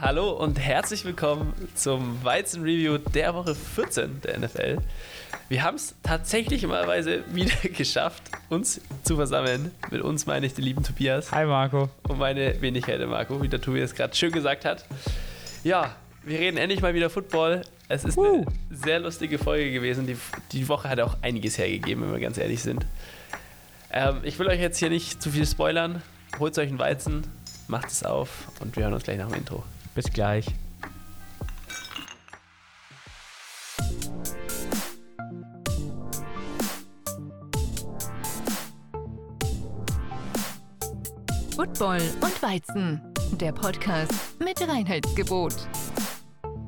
Hallo und herzlich willkommen zum Weizen-Review der Woche 14 der NFL. Wir haben es tatsächlich malweise wieder geschafft, uns zu versammeln. Mit uns meine ich den lieben Tobias. Hi Marco. Und meine Wenigkeit, Marco, wie der Tobias gerade schön gesagt hat. Ja, wir reden endlich mal wieder Football. Es ist Uh. eine sehr lustige Folge gewesen. Die, die Woche hat auch einiges hergegeben, wenn wir ganz ehrlich sind. Ähm, ich will euch jetzt hier nicht zu viel spoilern. Holt euch einen Weizen, macht es auf und wir hören uns gleich nach dem Intro. Bis gleich. Football und Weizen, der Podcast mit Reinheitsgebot.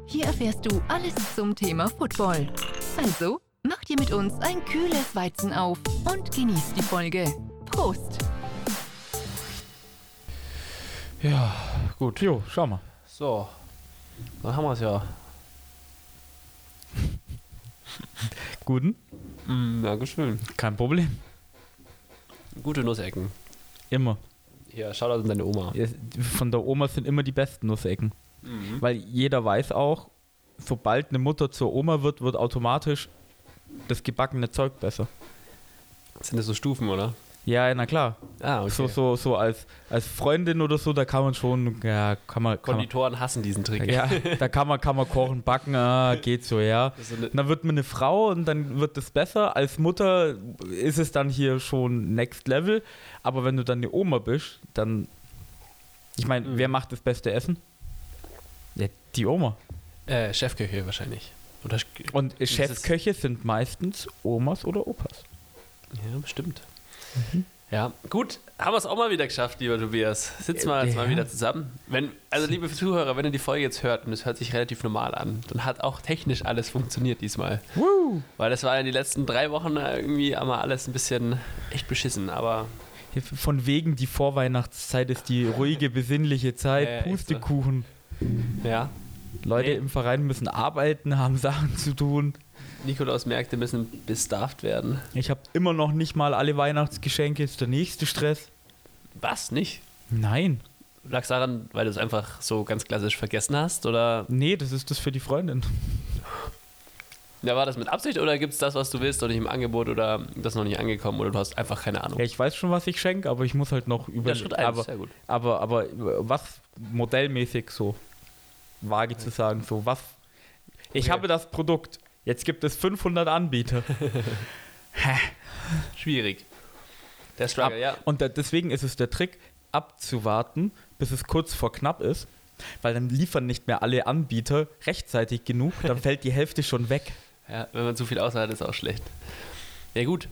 Hier erfährst du alles zum Thema Football. Also, mach dir mit uns ein kühles Weizen auf und genieß die Folge. Prost! Ja, gut. Jo, schau mal. So, dann haben wir es ja. Guten? Mm, Dankeschön. Kein Problem. Gute Nussecken. Immer. Hier, Shoutout an deine Oma. Von der Oma sind immer die besten Nussecken. Weil jeder weiß auch, sobald eine Mutter zur Oma wird, wird automatisch das gebackene Zeug besser. Sind das so Stufen, oder? Ja, na klar. Ah, okay. So, so, so als, als Freundin oder so, da kann man schon, ja, kann man, kann man Konditoren hassen diesen Trick. ja, da kann man, kann man kochen, backen, ah, geht so, ja. So dann wird man eine Frau und dann wird es besser. Als Mutter ist es dann hier schon Next Level. Aber wenn du dann eine Oma bist, dann. Ich meine, Mhm. wer macht das beste Essen? Ja, die Oma. Äh, Chefköche wahrscheinlich. Oder Und Chefköche sind meistens Omas oder Opas. Ja, bestimmt. Mhm. Ja, gut, haben wir es auch mal wieder geschafft, lieber Tobias. Sitzen wir jetzt Ja. mal wieder zusammen. Wenn, also, liebe Zuhörer, wenn ihr die Folge jetzt hört und es hört sich relativ normal an, dann hat auch technisch alles funktioniert diesmal. Woo! Weil das war in den letzten drei Wochen irgendwie einmal alles ein bisschen echt beschissen. Aber Von wegen die Vorweihnachtszeit ist die ruhige, besinnliche Zeit. Ja, ja, echt so. Pustekuchen. ja, Leute Nee. im Verein müssen arbeiten, haben Sachen zu tun. Nikolausmärkte müssen bestafft werden. Ich habe immer noch nicht mal alle Weihnachtsgeschenke. Ist der nächste Stress? Was? Nicht? Nein. Lag daran, weil du es einfach so ganz klassisch vergessen hast? Oder Nee, das ist das für die Freundin. ja, war das mit Absicht oder gibt es das, was du willst, noch nicht im Angebot oder das noch nicht angekommen oder du hast einfach keine Ahnung? Ja, ich weiß schon, was ich schenke, aber ich muss halt noch über. Ja, Schritt eins, aber, sehr gut. aber, aber was modellmäßig so vage zu sagen, so was. Ich Okay. habe das Produkt. Jetzt gibt es 500 Anbieter. Schwierig. Der Ab, Struggle, ja. Und da, deswegen ist es der Trick, abzuwarten, bis es kurz vor knapp ist, weil dann liefern nicht mehr alle Anbieter rechtzeitig genug, dann fällt die Hälfte schon weg. ja. Wenn man zu viel hat, ist auch schlecht. Ja, gut.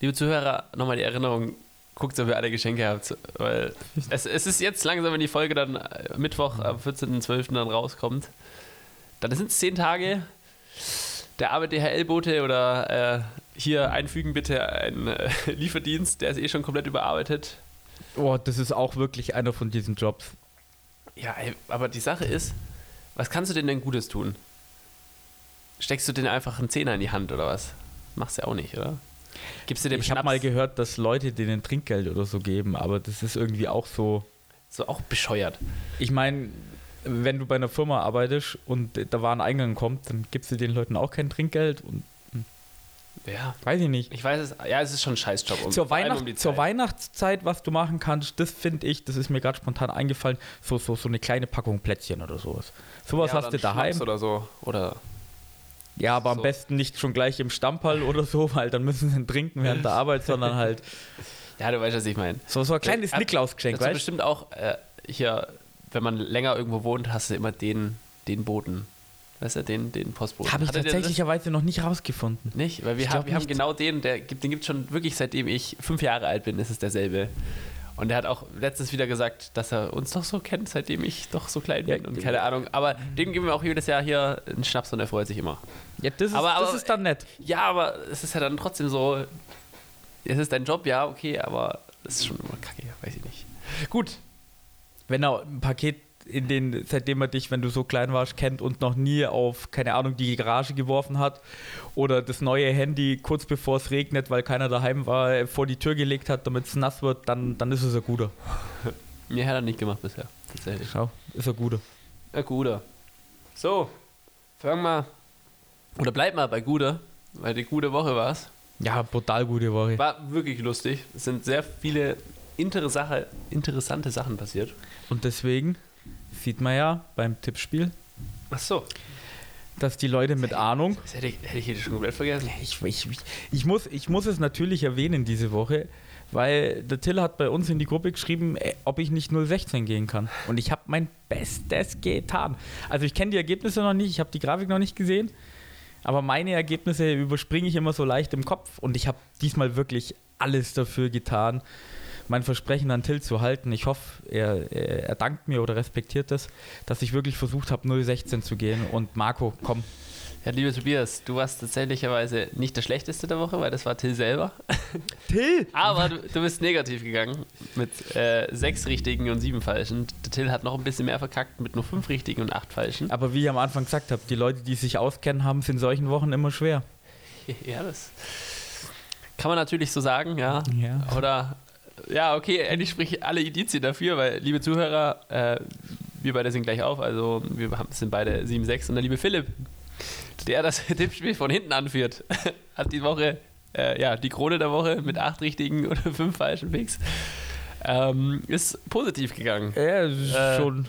Liebe Zuhörer, nochmal die Erinnerung, guckt, ob ihr alle Geschenke habt, weil es, es ist jetzt langsam, wenn die Folge dann äh, Mittwoch am 14.12. dann rauskommt. Dann sind es zehn Tage. Der arme DHL-Bote oder äh, hier einfügen bitte einen äh, Lieferdienst, der ist eh schon komplett überarbeitet. Oh, das ist auch wirklich einer von diesen Jobs. Ja, ey, aber die Sache ist, was kannst du denn denn Gutes tun? Steckst du denen einfach einen Zehner in die Hand oder was? Machst du ja auch nicht, oder? Gibst du dem Ich habe mal gehört, dass Leute denen Trinkgeld oder so geben, aber das ist irgendwie auch so. so auch bescheuert. Ich meine, wenn du bei einer Firma arbeitest und da war ein Eingang kommt, dann gibst du den Leuten auch kein Trinkgeld und Ja. weiß ich nicht. Ich weiß es, ja, es ist schon ein Scheißjob. Um, zur, Weihnacht, um zur Zeit. Weihnachtszeit, was du machen kannst, das finde ich, das ist mir gerade spontan eingefallen, so, so, so eine kleine Packung Plätzchen oder sowas. Sowas ja, hast du daheim. Schnaps oder so. Oder Ja, aber am so. besten nicht schon gleich im Stammball oder so, weil dann müssen sie trinken während der Arbeit, sondern halt ja, du weißt, was ich meine. so, so ein kleines Ja, Niklausgeschenk, weißt bestimmt auch äh, hier, wenn man länger irgendwo wohnt, hast du immer den, den Boten. Weißt du, den, den Postboten. Habe ich tatsächlicherweise noch nicht rausgefunden. Nicht, weil wir, haben, wir haben genau den, der gibt, den gibt es schon wirklich seitdem ich fünf Jahre alt bin, ist es derselbe. Und er hat auch letztens wieder gesagt, dass er uns doch so kennt, seitdem ich doch so klein Ja, bin und keine Ahnung. Aber dem geben wir auch jedes Jahr hier einen Schnaps und er freut sich immer. Ja, das ist, Aber- das aber- ist dann nett. Ja, aber es ist ja dann trotzdem so, es ist dein Job, ja, okay, aber es ist schon immer kacke, weiß ich nicht. Gut, Wenn er ein Paket in den, seitdem er dich, wenn du so klein warst, kennt und noch nie auf, keine Ahnung, die Garage geworfen hat oder das neue Handy kurz bevor es regnet, weil keiner daheim war, vor die Tür gelegt hat, damit es nass wird, dann, dann ist es ein guter. mir hat er nicht gemacht bisher, tatsächlich. Schau, ist ein guter. Ja, guter. So, fangen wir. Oder bleib mal bei guter, weil die gute Woche war es. Ja, brutal gute Woche. War wirklich lustig. Es sind sehr viele interessante, interessante Sachen passiert. Und deswegen sieht man ja beim Tippspiel, Ach so. dass die Leute mit Ahnung. Das hätte ich, hätte ich schon komplett vergessen. Ich, ich, ich, ich, muss, ich muss es natürlich erwähnen diese Woche, weil der Till hat bei uns in die Gruppe geschrieben, äh, ob ich nicht 016 gehen kann. Und ich habe mein Bestes getan. Also ich kenne die Ergebnisse noch nicht, ich habe die Grafik noch nicht gesehen, aber meine Ergebnisse überspringe ich immer so leicht im Kopf und ich habe diesmal wirklich alles dafür getan, mein Versprechen an Till zu halten. Ich hoffe, er, er, er dankt mir oder respektiert das, dass ich wirklich versucht habe, 016 zu gehen. Und Marco, komm, Ja, liebe Tobias, du warst tatsächlicherweise nicht der Schlechteste der Woche, weil das war Till selber. Till! Aber du, du bist negativ gegangen mit äh, sechs richtigen und sieben falschen. Der Till hat noch ein bisschen mehr verkackt mit nur fünf richtigen und acht falschen. Aber wie ich am Anfang gesagt habe, die Leute, die sich auskennen, haben es in solchen Wochen immer schwer. Ja, das kann man natürlich so sagen, ja. Ja. Oder, ja, okay, endlich spreche ich alle Indizien dafür, weil, liebe Zuhörer, äh, wir beide sind gleich auf, also wir sind beide 7-6 und der liebe Philipp, der das Tippspiel von hinten anführt, hat die Woche, äh, ja, die Krone der Woche mit acht richtigen oder fünf falschen Picks. Ähm, ist positiv gegangen. Ja, Äh, schon.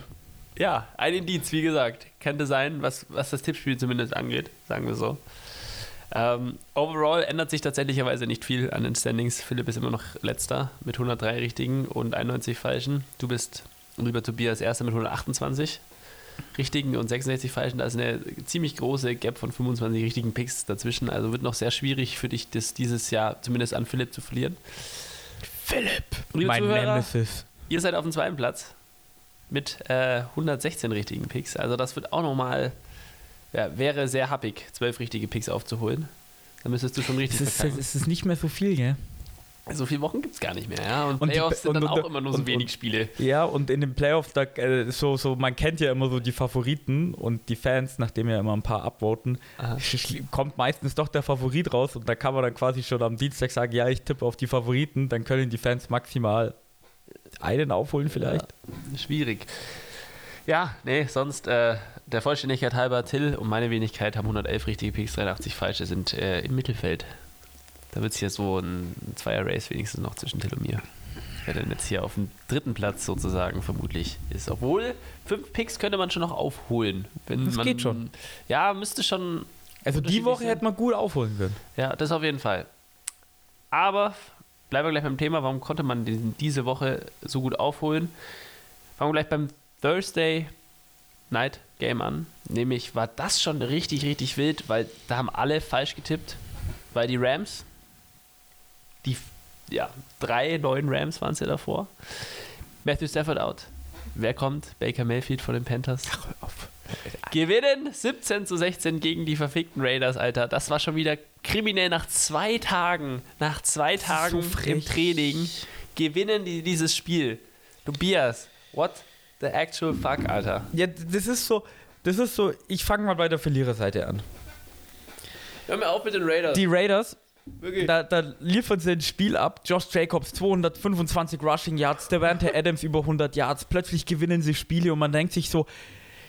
Ja, ein Indiz, wie gesagt, könnte sein, was, was das Tippspiel zumindest angeht, sagen wir so. Ähm, overall ändert sich tatsächlicherweise nicht viel an den Standings. Philipp ist immer noch letzter mit 103 richtigen und 91 falschen. Du bist, lieber Tobias, erster mit 128 richtigen und 66 falschen. Da ist eine ziemlich große Gap von 25 richtigen Picks dazwischen. Also wird noch sehr schwierig für dich, das dieses Jahr zumindest an Philipp zu verlieren. Philipp! Liebe Mein Zuhörer, Nemesis. Ihr seid auf dem zweiten Platz mit äh, 116 richtigen Picks. Also das wird auch nochmal, ja, wäre sehr happig, zwölf richtige Picks aufzuholen. Dann müsstest du schon richtig Es ist, verkacken. es ist nicht mehr so viel, gell? So viele Wochen gibt es gar nicht mehr, ja. Und, Und die Playoffs Be- sind dann und- auch und- immer nur so und- wenig und- Spiele. Ja, und in den Playoffs, da, äh, so, so, man kennt ja immer so die Favoriten und die Fans, nachdem ja immer ein paar abvoten, kommt meistens doch der Favorit raus und da kann man dann quasi schon am Dienstag sagen, ja, ich tippe auf die Favoriten, dann können die Fans maximal einen aufholen vielleicht. Schwierig. Ja, nee, sonst äh, der Vollständigkeit halber, Till und meine Wenigkeit haben 111 richtige Picks, 83 falsche, sind äh, im Mittelfeld. Da wird es hier so ein Zweier-Race wenigstens noch zwischen Till und mir. Wer denn jetzt hier auf dem dritten Platz sozusagen vermutlich ist. Obwohl, fünf Picks könnte man schon noch aufholen. Wenn Das man, geht schon. Ja, müsste schon. Also die Woche sind. hätte man gut aufholen können. Ja, das auf jeden Fall. Aber bleiben wir gleich beim Thema, warum konnte man diese Woche so gut aufholen? Fangen wir gleich beim Thursday Night Game an. Nämlich war das schon richtig, richtig wild, weil da haben alle falsch getippt, weil die Rams, die ja, drei neuen Rams waren es ja davor. Matthew Stafford out. Wer kommt? Baker Mayfield von den Panthers. Gewinnen 17 zu 16 gegen die verfickten Raiders, Alter. Das war schon wieder kriminell nach zwei Tagen. Nach zwei Tagen so im. Training gewinnen die dieses Spiel. Tobias, what the actual fuck, Alter? Ja, das ist so, das ist so, ich fange mal bei der Verliererseite an. Hör mir auf mit den Raiders. Die Raiders, Wirklich. da, da liefern sie ein Spiel ab. Josh Jacobs 225 Rushing Yards, Devante Adams über 100 Yards. Plötzlich gewinnen sie Spiele und man denkt sich so,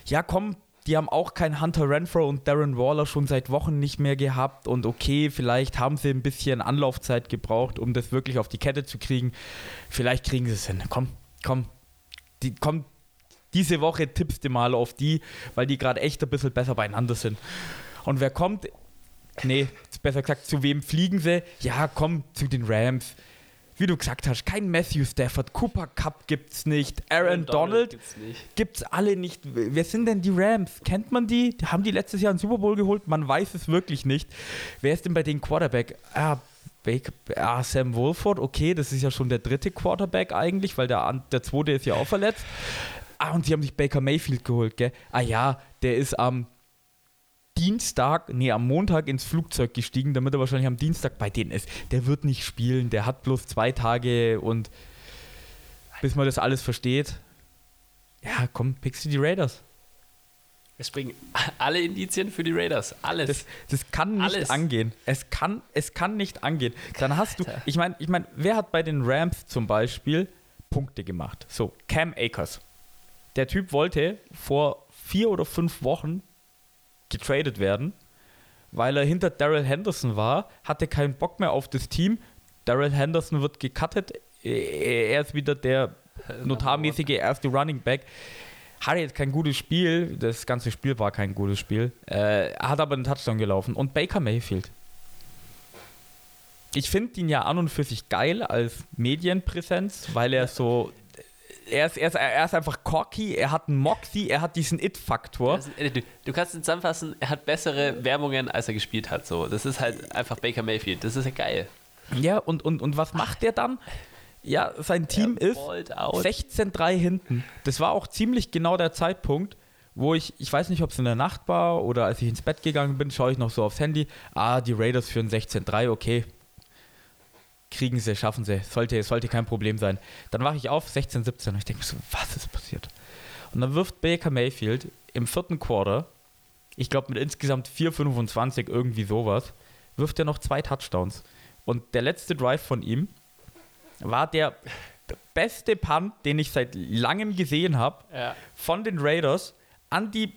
ja komm, die haben auch kein Hunter Renfro und Darren Waller schon seit Wochen nicht mehr gehabt und okay, vielleicht haben sie ein bisschen Anlaufzeit gebraucht, um das wirklich auf die Kette zu kriegen. Vielleicht kriegen sie es hin. Komm, komm, die, komm, diese Woche tippst du mal auf die, weil die gerade echt ein bisschen besser beieinander sind. Und wer kommt? Nee, besser gesagt, zu wem fliegen sie? Ja, komm, zu den Rams. Wie du gesagt hast, kein Matthew Stafford, Cooper Cup gibt's nicht, Aaron, Donald, gibt's nicht. gibt's alle nicht. Wer sind denn die Rams? Kennt man die? Haben die letztes Jahr einen Super Bowl geholt? Man weiß es wirklich nicht. Wer ist denn bei den Quarterback? Ah, Baker, ah, Sam Wolford, okay, das ist ja schon der dritte Quarterback eigentlich, weil der, der zweite ist ja auch verletzt. Ah, und sie haben sich Baker Mayfield geholt, gell? Ah ja, der ist am Dienstag, nee, am Montag ins Flugzeug gestiegen, damit er wahrscheinlich am Dienstag bei denen ist. Der wird nicht spielen, der hat bloß zwei Tage und bis man das alles versteht. Ja, komm, pickst du die Raiders. Es springen alle Indizien für die Raiders. Alles. Das, das kann nicht Alles. angehen. Es kann, es kann nicht angehen. Dann hast du, Alter. ich meine, ich mein, wer hat bei den Rams zum Beispiel Punkte gemacht? So, Cam Akers. Der Typ wollte vor vier oder fünf Wochen getradet werden, weil er hinter Daryl Henderson war, hatte keinen Bock mehr auf das Team. Daryl Henderson wird gecuttet, er ist wieder der notarmäßige erste Running Back. Hatte jetzt kein gutes Spiel, das ganze Spiel war kein gutes Spiel, äh, hat aber einen Touchdown gelaufen. Und Baker Mayfield. Ich finde ihn ja an und für sich geil als Medienpräsenz, weil er so er ist, er, ist, er ist einfach cocky, er hat einen Moxie, er hat diesen It-Faktor. Du, du, kannst ihn zusammenfassen, er hat bessere Werbungen, als er gespielt hat. So. Das ist halt einfach Baker Mayfield. Das ist ja geil. Ja, und, und, und was macht der dann? Ja, sein Team ist 16-3 hinten. Das war auch ziemlich genau der Zeitpunkt, wo ich, ich weiß nicht, ob es in der Nacht war oder als ich ins Bett gegangen bin, schaue ich noch so aufs Handy. Ah, die Raiders führen 16-3, okay. Kriegen sie, schaffen sie. Sollte, sollte kein Problem sein. Dann wache ich auf, 16, 17 und ich denke mir so, was ist passiert? Und dann wirft Baker Mayfield im vierten Quarter, ich glaube mit insgesamt 4,25, irgendwie sowas, wirft er noch zwei Touchdowns. Und der letzte Drive von ihm war der beste Punt, den ich seit langem gesehen habe, ja. von den Raiders an die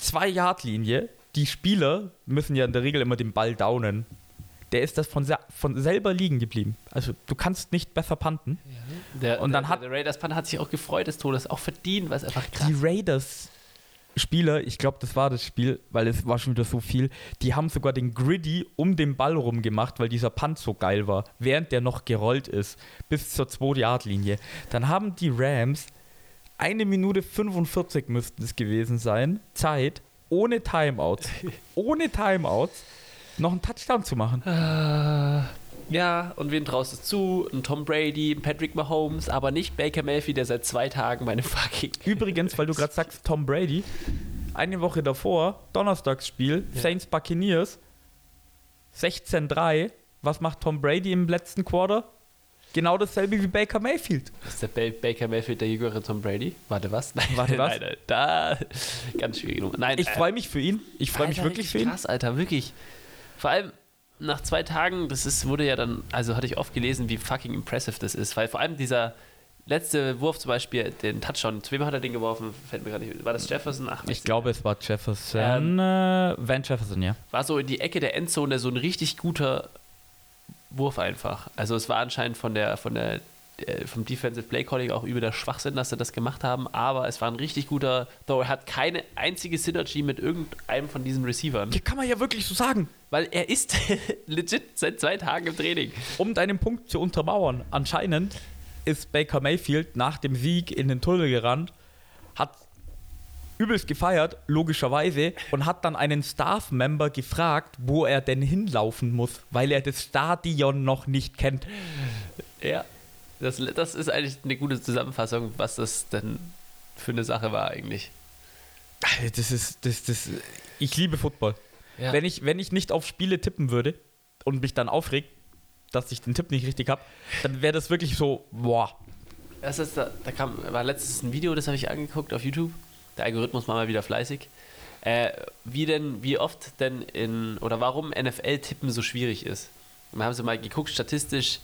2-Yard-Linie. Die Spieler müssen ja in der Regel immer den Ball downen. Der ist das von, von selber liegen geblieben. Also du kannst nicht besser punten. Ja. Der, und dann der, hat der Raiders Punt hat sich auch gefreut des Todes, auch verdient, es einfach krass. Die Raiders Spieler, ich glaube, das war das Spiel, weil es war schon wieder so viel, die haben sogar den Griddy um den Ball rum gemacht, weil dieser Punt so geil war, während der noch gerollt ist, bis zur 2-Yard-Linie. Dann haben die Rams eine Minute 45 müssten es gewesen sein, Zeit, ohne Timeouts, ohne Timeouts, noch einen Touchdown zu machen. Uh, ja, und wen traust du zu? Ein Tom Brady, ein Patrick Mahomes, aber nicht Baker Mayfield, der seit zwei Tagen meine fucking. Übrigens, weil du gerade sagst, Tom Brady, eine Woche davor, Donnerstagsspiel, ja. Saints Buccaneers, 16-3. Was macht Tom Brady im letzten Quarter? Genau dasselbe wie Baker Mayfield. Ist der ba Baker Mayfield der jüngere Tom Brady? Warte, was? Nein, Warte, was? Nein, nein, da, ganz schwierig. Nein, ich äh, freue mich für ihn. Ich freue mich wirklich für ihn. Krass, Alter, wirklich. Vor allem, nach zwei Tagen, das ist, wurde ja dann, also hatte ich oft gelesen, wie fucking impressive das ist, weil vor allem dieser letzte Wurf zum Beispiel, den Touchdown, zu wem hat er den geworfen? Fällt mir gerade nicht. War das Jefferson? Ach, ich glaube, es war Jefferson. Ähm, äh, Van Jefferson, ja. War so in die Ecke der Endzone so ein richtig guter Wurf einfach. Also es war anscheinend von der, von der vom Defensive Play Calling auch über der Schwachsinn, dass sie das gemacht haben, aber es war ein richtig guter Throw. Er hat keine einzige Synergy mit irgendeinem von diesen Receivern. Hier kann man ja wirklich so sagen. Weil er ist legit seit zwei Tagen im Training. Um deinen Punkt zu untermauern, anscheinend ist Baker Mayfield nach dem Sieg in den Tunnel gerannt, hat übelst gefeiert, logischerweise, und hat dann einen Staff-Member gefragt, wo er denn hinlaufen muss, weil er das Stadion noch nicht kennt. Ja. Das, das ist eigentlich eine gute Zusammenfassung, was das denn für eine Sache war eigentlich. Das ist, das, das, ich liebe Football. Ja. Wenn, ich, wenn ich nicht auf Spiele tippen würde und mich dann aufregt, dass ich den Tipp nicht richtig habe, dann wäre das wirklich so, boah. Das ist, da, da kam, war letztes ein Video, das habe ich angeguckt auf YouTube. Der Algorithmus war mal wieder fleißig. Äh, wie denn, wie oft denn in, oder warum NFL-Tippen so schwierig ist. Und da haben sie mal geguckt, statistisch,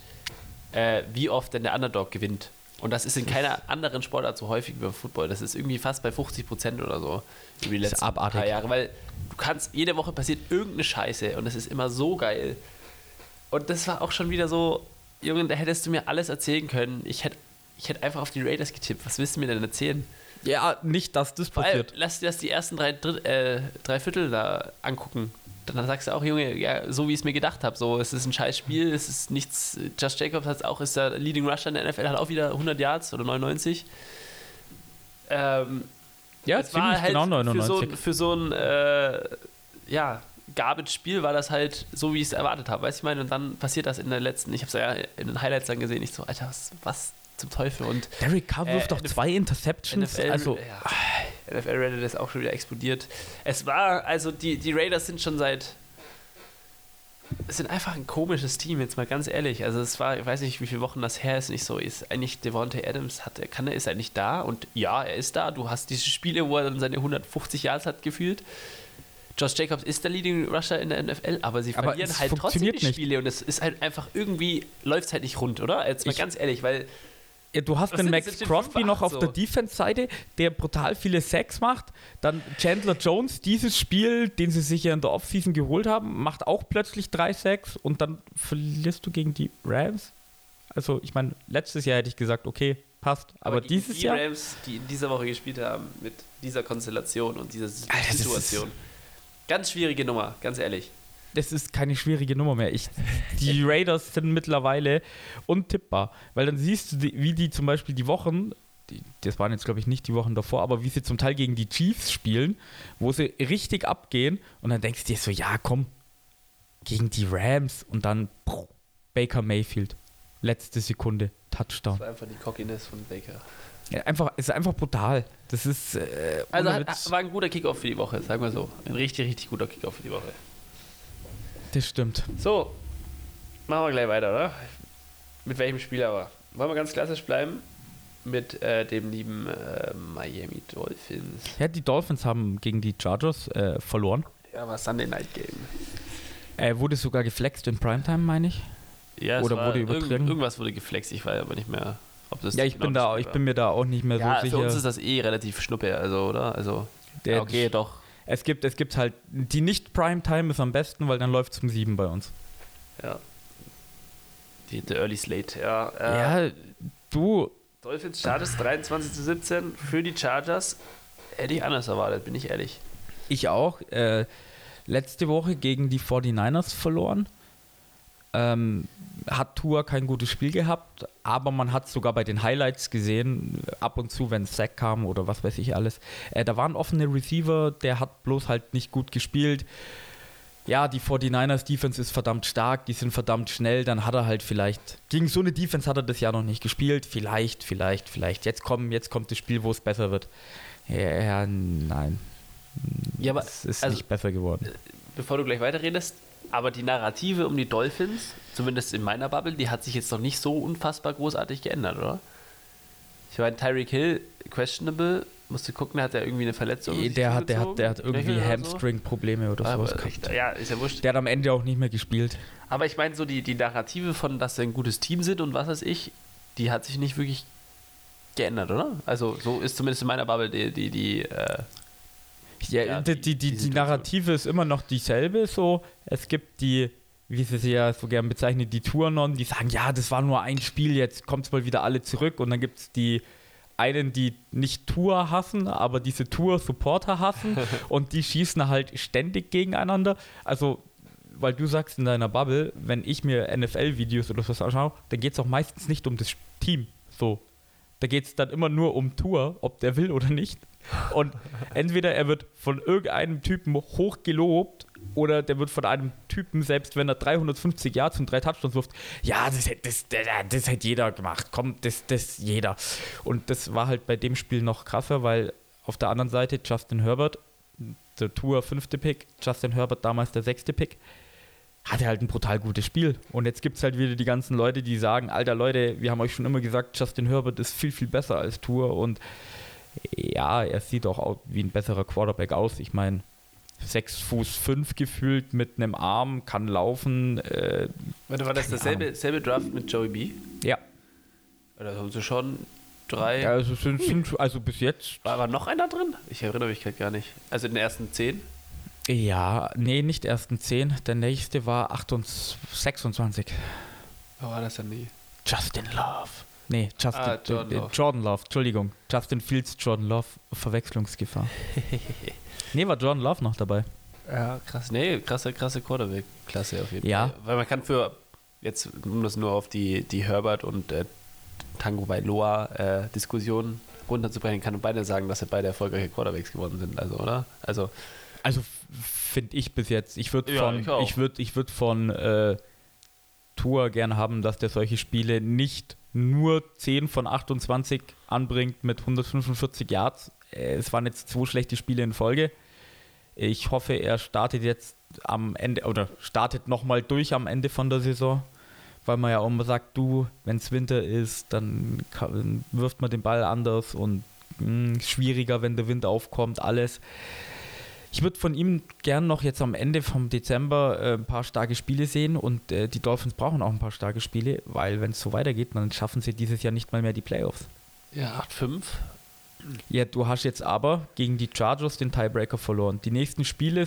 äh, wie oft denn der Underdog gewinnt. Und das ist in keiner anderen Sportart so häufig wie beim Football. Das ist irgendwie fast bei 50 Prozent oder so über die letzten drei Jahre. Weil du kannst, jede Woche passiert irgendeine Scheiße und das ist immer so geil. Und das war auch schon wieder so, Junge, da hättest du mir alles erzählen können. Ich hätte ich hätt einfach auf die Raiders getippt. Was willst du mir denn erzählen? Ja, nicht, dass das passiert. Lass dir das die ersten drei, äh, drei Viertel da angucken dann sagst du auch, Junge, ja, so wie ich es mir gedacht habe. So, es ist ein scheiß Spiel, es ist nichts. Josh Jacobs hat auch, ist der Leading Rusher in der NFL, hat auch wieder 100 Yards oder 99. Ähm, ja, es war halt genau 99. Für so, für so ein äh, ja, Garbage-Spiel war das halt so, wie ich es erwartet habe. Weißt du, ich meine, und dann passiert das in der letzten, ich habe es ja in den Highlights dann gesehen, ich so, Alter, was, was zum Teufel? Und Derek Carr wirft äh, doch zwei Interceptions. NFL, also, ja. NFL Reddit ist auch schon wieder explodiert. Es war, also die, die Raiders sind schon seit. Es sind einfach ein komisches Team, jetzt mal ganz ehrlich. Also es war, ich weiß nicht, wie viele Wochen das her ist, nicht so. Ist eigentlich Devontae Adams, hat, kann er, ist er nicht da? Und ja, er ist da. Du hast diese Spiele, wo er dann seine 150 Yards hat gefühlt. Josh Jacobs ist der Leading Rusher in der NFL, aber sie aber verlieren halt trotzdem die Spiele nicht. und es ist halt einfach irgendwie, läuft es halt nicht rund, oder? Jetzt mal ich, ganz ehrlich, weil Ja, du hast Was den sind- Max sind Crosby 5-8 noch auf so? der Defense-Seite, der brutal viele Sacks macht. Dann Chandler Jones, dieses Spiel, den sie sich ja in der Offseason geholt haben, macht auch plötzlich drei Sacks und dann verlierst du gegen die Rams. Also, ich meine, letztes Jahr hätte ich gesagt, okay, passt. Aber, gegen dieses die Jahr. Rams, die in dieser Woche gespielt haben, mit dieser Konstellation und dieser Alter, das Situation. Ganz schwierige Nummer, ganz ehrlich. Das ist keine schwierige Nummer mehr. Ich, die Raiders sind mittlerweile untippbar, weil dann siehst du, wie die zum Beispiel die Wochen, die, das waren jetzt glaube ich nicht die Wochen davor, aber wie sie zum Teil gegen die Chiefs spielen, wo sie richtig abgehen und dann denkst du dir so, ja komm, gegen die Rams und dann bruch, Baker Mayfield, letzte Sekunde, Touchdown. Das war einfach die Cockiness von Baker. Ja, einfach, es ist einfach brutal. Das ist, äh, Also hat, war ein guter Kickoff für die Woche, sagen wir so. Ein richtig, richtig guter Kickoff für die Woche. Das stimmt. So, machen wir gleich weiter, oder? Mit welchem Spiel aber? Wollen wir ganz klassisch bleiben? Mit äh, dem lieben äh, Miami Dolphins. Ja, die Dolphins haben gegen die Chargers äh, verloren. Ja, war Sunday Night Game. Er wurde sogar geflext in Primetime, meine ich. Ja, Oder wurde irgend- übertragen? Irgendwas wurde geflext, ich weiß aber nicht mehr, ob das Ja, ich genau bin da, ich bin mir da auch nicht mehr ja, so für uns sicher. ist das eh relativ schnuppe, also, oder? Also, Der- ja, okay, doch. Es gibt, es gibt halt, die nicht Primetime ist am besten, weil dann läuft es um sieben bei uns. Ja. Die, der Early Slate, ja. Äh, Ja, du, Dolphins Chargers 23 zu 17 für die Chargers. Hätte ich anders erwartet, bin ich ehrlich. ich auch. Äh, letzte Woche gegen die 49ers verloren. Ähm, hat Tour kein gutes Spiel gehabt, aber man hat sogar bei den Highlights gesehen, ab und zu, wenn Sack kam oder was weiß ich alles. Äh, da war ein offener Receiver, der hat bloß halt nicht gut gespielt. Ja, die 49ers Defense ist verdammt stark, die sind verdammt schnell, dann hat er halt vielleicht, gegen so eine Defense hat er das Jahr noch nicht gespielt, vielleicht, vielleicht, vielleicht. Jetzt, kommen, jetzt kommt das Spiel, wo es besser wird. Ja, ja nein. Ja, aber es ist also- nicht besser geworden. bevor du gleich weiterredest, aber die Narrative um die Dolphins, zumindest in meiner Bubble, die hat sich jetzt noch nicht so unfassbar großartig geändert, oder? Ich meine, Tyreek Hill, questionable, musste gucken, hat er irgendwie eine Verletzung. Der hat, der hat, der hat irgendwie? Hamstring-Probleme oder sowas ich, gehabt. ja, ist ja wurscht. Der hat am Ende auch nicht mehr gespielt. Aber ich meine, so die, die Narrative von, dass sie ein gutes Team sind und was weiß ich, die hat sich nicht wirklich geändert, oder? Also, so ist zumindest in meiner Bubble die, die, die äh, Ja, die, die- die, die. Narrative ist immer noch dieselbe. So, es gibt die, wie sie sie ja so gern bezeichnen, die Tournon, die sagen, ja, das war nur ein Spiel, jetzt kommt mal wieder alle zurück. Und dann gibt es die einen, die nicht Tour hassen, aber diese Tour-Supporter hassen und die schießen halt ständig gegeneinander. Also, weil du sagst in deiner Bubble, wenn ich mir NFL-Videos oder sowas anschaue, dann geht es auch meistens nicht um das Team. So. Da geht es dann immer nur um Tour, ob der will oder nicht. Und entweder er wird von irgendeinem Typen hoch gelobt oder der wird von einem Typen, selbst wenn er 350 Yards und drei Touchdowns wirft, ja, das, das, das, das hätte jeder gemacht. Komm, das, das jeder. Und das war halt bei dem Spiel noch krasser, weil auf der anderen Seite Justin Herbert, der Tour fünfte Pick, Justin Herbert damals der sechste Pick, hatte halt ein brutal gutes Spiel. Und jetzt gibt es halt wieder die ganzen Leute, die sagen, alter Leute, wir haben euch schon immer gesagt, Justin Herbert ist viel, viel besser als Tour und ja, er sieht auch au- wie ein besserer Quarterback aus. Ich meine, 6 Fuß 5 gefühlt mit einem Arm, kann laufen. Äh, Warte, war das dasselbe selbe Draft mit Joey B? ja, Oder haben sie schon drei? ja also, sind, sind, also bis jetzt, War, war noch einer drin? Ich erinnere mich gerade gar nicht. Also in den ersten zehn? ja, nee, nicht ersten 10. Der nächste war 28, 26. Wo war das denn nie? Justin Love. Nee, Justin, Ah, Jordan äh, Love. Jordan Love, Entschuldigung. Justin Fields, Jordan Love, Verwechslungsgefahr. nee, war Jordan Love noch dabei. Ja, krass. Nee, krasse, krasse Quarterback-Klasse auf jeden Ja. Fall. Weil man kann für, jetzt um das nur auf die, die Herbert und äh, Tango Bailoa äh, Diskussion runterzubrechen, kann beide sagen, dass sie beide erfolgreiche Quarterbacks geworden sind, also, oder? Also, Also finde ich bis jetzt. Ich würde Ja, von, ich auch. ich würd, ich würd von äh, Tour gern haben, dass der solche Spiele nicht nur 10 von 28 anbringt mit 145 Yards. Äh, Es waren jetzt zwei schlechte Spiele in Folge. Ich hoffe, er startet jetzt am Ende oder startet nochmal durch am Ende von der Saison, weil man ja auch immer sagt, du, wenn es Winter ist, dann wirft man den Ball anders und mh, schwieriger, wenn der Wind aufkommt, alles. Ich würde von ihm gern noch jetzt am Ende vom Dezember äh, ein paar starke Spiele sehen und äh, die Dolphins brauchen auch ein paar starke Spiele, weil wenn es so weitergeht, dann schaffen sie dieses Jahr nicht mal mehr die Playoffs. Ja, 8-5. Ja, du hast jetzt aber gegen die Chargers den Tiebreaker verloren. Die nächsten Spiele,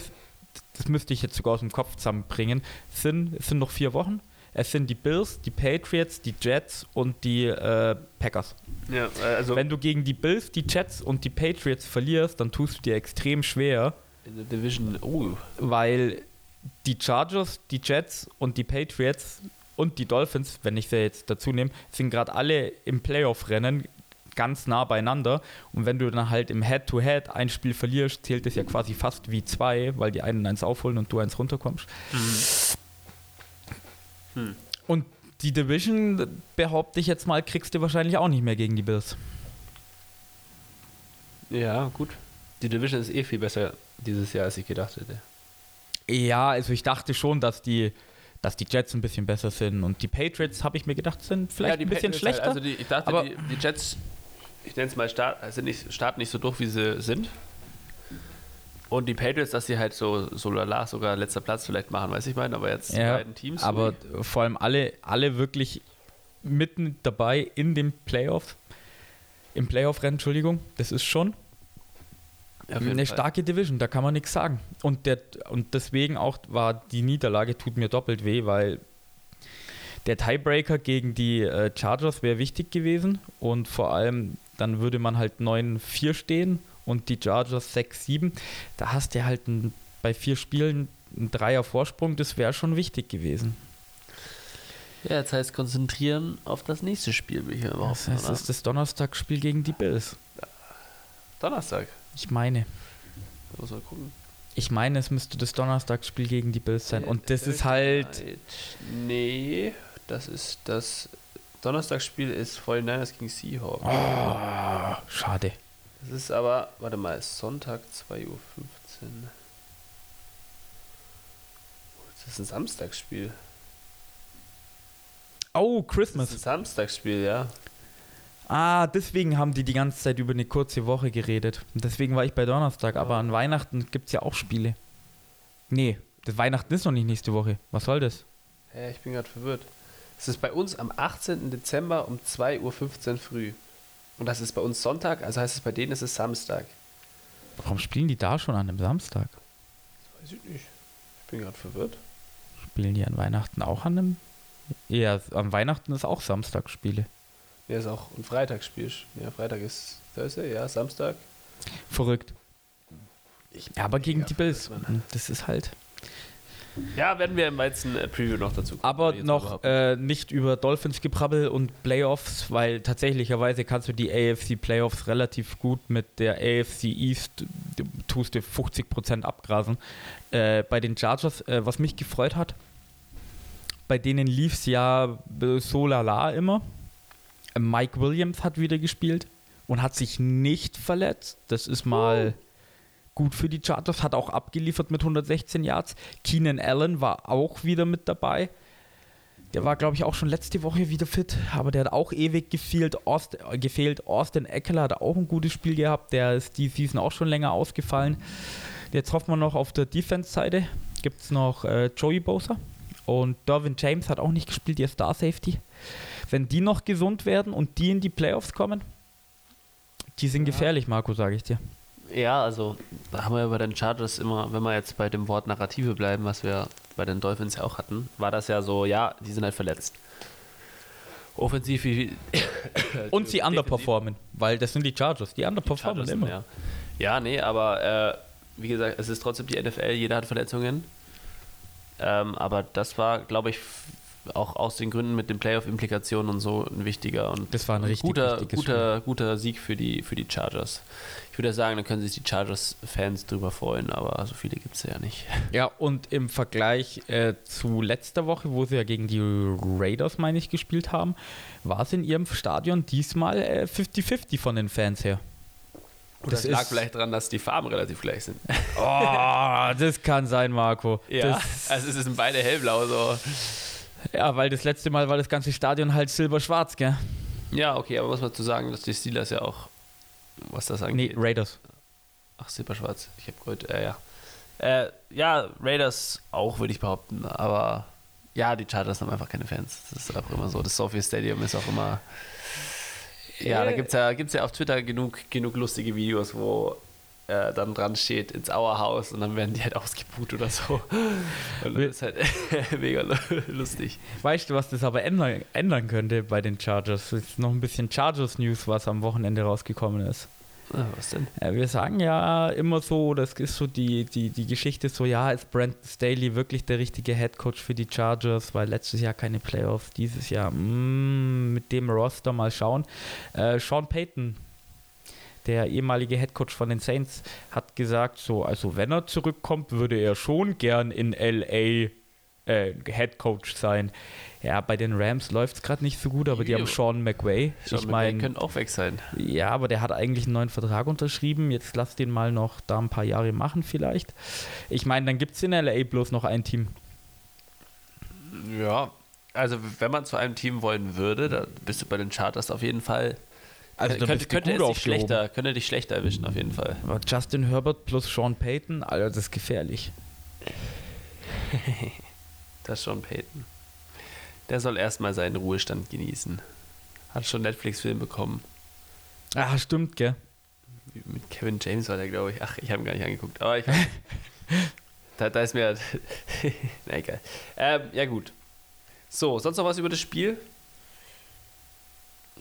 das müsste ich jetzt sogar aus dem Kopf zusammenbringen, sind, es sind noch vier Wochen. Es sind die Bills, die Patriots, die Jets und die äh, Packers. Ja, also Wenn du gegen die Bills, die Jets und die Patriots verlierst, dann tust du dir extrem schwer, in der Division, oh, weil die Chargers, die Jets und die Patriots und die Dolphins, wenn ich sie jetzt dazu nehme, sind gerade alle im Playoff-Rennen ganz nah beieinander. Und wenn du dann halt im Head-to-Head ein Spiel verlierst, zählt es ja quasi fast wie zwei, weil die einen eins aufholen und du eins runterkommst. Hm. Und die Division, behaupte ich jetzt mal, kriegst du wahrscheinlich auch nicht mehr gegen die Bills. ja, gut. Die Division ist eh viel besser dieses Jahr, als ich gedacht hätte. Ja, also ich dachte schon, dass die, dass die Jets ein bisschen besser sind und die Patriots, habe ich mir gedacht, sind vielleicht ja, die ein bisschen Patriots halt, schlechter. Also die, ich dachte, aber- die, die Jets, ich nenne es mal, start, sind nicht, starten nicht so durch, wie sie sind. Und die Patriots, dass sie halt so, so lala sogar letzter Platz vielleicht machen, weiß ich meine, aber jetzt die ja, beiden Teams. aber vor allem alle, alle wirklich mitten dabei in dem Playoff, im Playoff-Rennen, Entschuldigung, das ist schon eine Fall. starke Division, da kann man nichts sagen. Und, der, und deswegen auch war die Niederlage, tut mir doppelt weh, weil der Tiebreaker gegen die äh, Chargers wäre wichtig gewesen und vor allem dann würde man halt 9-4 stehen und die Chargers 6-7. Da hast du halt ein, bei vier Spielen einen Dreier Vorsprung, das wäre schon wichtig gewesen. Ja, jetzt heißt konzentrieren auf das nächste Spiel, ich hier Das behaupten, heißt, es ist das Donnerstagsspiel gegen die Bills. Donnerstag. Ich meine. Muss man gucken. Ich meine, es müsste das Donnerstagsspiel gegen die Bills sein. Und das ist halt. Nee, das ist das. Donnerstagsspiel ist 49ers gegen Seahawks. Oh, schade. Das ist aber, warte mal, ist Sonntag 2.15 Uhr. Das ist ein Samstagsspiel. Oh, Das Christmas. ist ein Samstagsspiel, ja. Ah, deswegen haben die die ganze Zeit über eine kurze Woche geredet. Und deswegen war ich bei Donnerstag. Aber an Weihnachten gibt es ja auch Spiele. Nee, das Weihnachten ist noch nicht nächste Woche. Was soll das? Hä, ich bin gerade verwirrt. Es ist bei uns am 18. Dezember um 2.15 Uhr früh. Und das ist bei uns Sonntag, also heißt es bei denen ist es Samstag. Warum spielen die da schon an einem Samstag? Weiß ich nicht. Ich bin gerade verwirrt. Spielen die an Weihnachten auch an einem? Ja, an Weihnachten ist auch Samstagsspiele. Ja, ist auch ein Freitagsspiel. Ja, Freitag ist Thursday, ja, Samstag. Verrückt. Ja, aber gegen die Bills. Mann. Das ist halt. Ja, werden wir im Weizen-Preview noch dazu kommen. Aber noch äh, nicht über Dolphins geprabbel und Playoffs, weil tatsächlicherweise kannst du die AFC Playoffs relativ gut mit der AFC East, du tust dir 50% abgrasen. Äh, bei den Chargers, äh, was mich gefreut hat, bei denen lief es ja äh, so lala immer. Mike Williams hat wieder gespielt und hat sich nicht verletzt. Das ist mal gut für die Chargers, hat auch abgeliefert mit 116 Yards. Keenan Allen war auch wieder mit dabei. Der war, glaube ich, auch schon letzte Woche wieder fit, aber der hat auch ewig gefehlt. Austin, gefehlt. Austin Eckler hat auch ein gutes Spiel gehabt. Der ist die Season auch schon länger ausgefallen. Jetzt hoffen wir noch auf der Defense-Seite. Gibt es noch äh, Joey Bosa und Dervin James hat auch nicht gespielt, ihr Star Safety. Wenn die noch gesund werden und die in die Playoffs kommen, die sind Ja. gefährlich, Marco, sage ich dir. Ja, also da haben wir ja bei den Chargers immer, wenn wir jetzt bei dem Wort Narrative bleiben, was wir bei den Dolphins ja auch hatten, war das ja so, ja, die sind halt verletzt. Offensiv wie. Und sie underperformen, weil das sind die Chargers, die underperformen Chargers, immer. Ja. ja, nee, aber äh, wie gesagt, es ist trotzdem die NFL, jeder hat Verletzungen. Ähm, aber das war, glaube ich, auch aus den Gründen mit den Playoff-Implikationen und so ein wichtiger und Das war ein richtig guter, guter, guter Sieg für die, für die Chargers. Ich würde sagen, da können sich die Chargers-Fans drüber freuen, aber so viele gibt es ja nicht. Ja, und im Vergleich äh, zu letzter Woche, wo sie ja gegen die Raiders, meine ich, gespielt haben, war es in ihrem Stadion diesmal äh, 50-50 von den Fans her. Das, lag vielleicht daran, dass die Farben relativ gleich sind. Oh, das kann sein, Marco. Ja, Das, also es sind beide hellblau so. Ja, weil das letzte Mal war das ganze Stadion halt silber-schwarz, gell? Ja, okay, aber muss man zu sagen, dass die Steelers ja auch, was das Nee, angeht. Raiders. Ach, silberschwarz. Ich habe gehört, äh, ja. Äh, ja, Raiders auch, würde ich behaupten. Aber ja, die Chargers haben einfach keine Fans. Das ist auch immer so. Das Sophie Stadium ist auch immer. Ja, da gibt es ja, gibt's ja auf Twitter genug, genug lustige Videos, wo äh, dann dran steht, ins Our House und dann werden die halt ausgebucht oder so. Und das ist halt mega lustig. Weißt du, was das aber ändern, ändern könnte bei den Chargers? Das ist noch ein bisschen Chargers-News, was am Wochenende rausgekommen ist. Ah, was denn? Ja, wir sagen ja immer so, das ist so die, die, die Geschichte so, ja, ist Brandon Staley wirklich der richtige Head Coach für die Chargers, weil letztes Jahr keine Playoffs, dieses Jahr mm, mit dem Roster mal schauen. Äh, Sean Payton, der ehemalige Head Coach von den Saints, hat gesagt, so, also wenn er zurückkommt, würde er schon gern in LA äh, Head Coach sein. Ja, bei den Rams läuft es gerade nicht so gut, aber die haben Sean McVay. Sean ich McVay könnte auch weg sein. ja, aber der hat eigentlich einen neuen Vertrag unterschrieben. Jetzt lass den mal noch da ein paar Jahre machen vielleicht. Ich meine, dann gibt es in LA bloß noch ein Team. Ja, also wenn man zu einem Team wollen würde, dann bist du bei den Chargers auf jeden Fall. Also könnte, du könnte, gut es dich schlechter, könnte dich schlechter erwischen, auf jeden Fall. Aber Justin Herbert plus Sean Payton, Alter, das ist gefährlich. Das ist schon Peyton. Der soll erstmal seinen Ruhestand genießen. Hat schon Netflix-Film bekommen. Ah, stimmt, gell? Mit Kevin James war der, glaube ich. Ach, ich habe ihn gar nicht angeguckt. Aber ich. da, da ist mir. Na egal. Ähm, ja, gut. So, sonst noch was über das Spiel?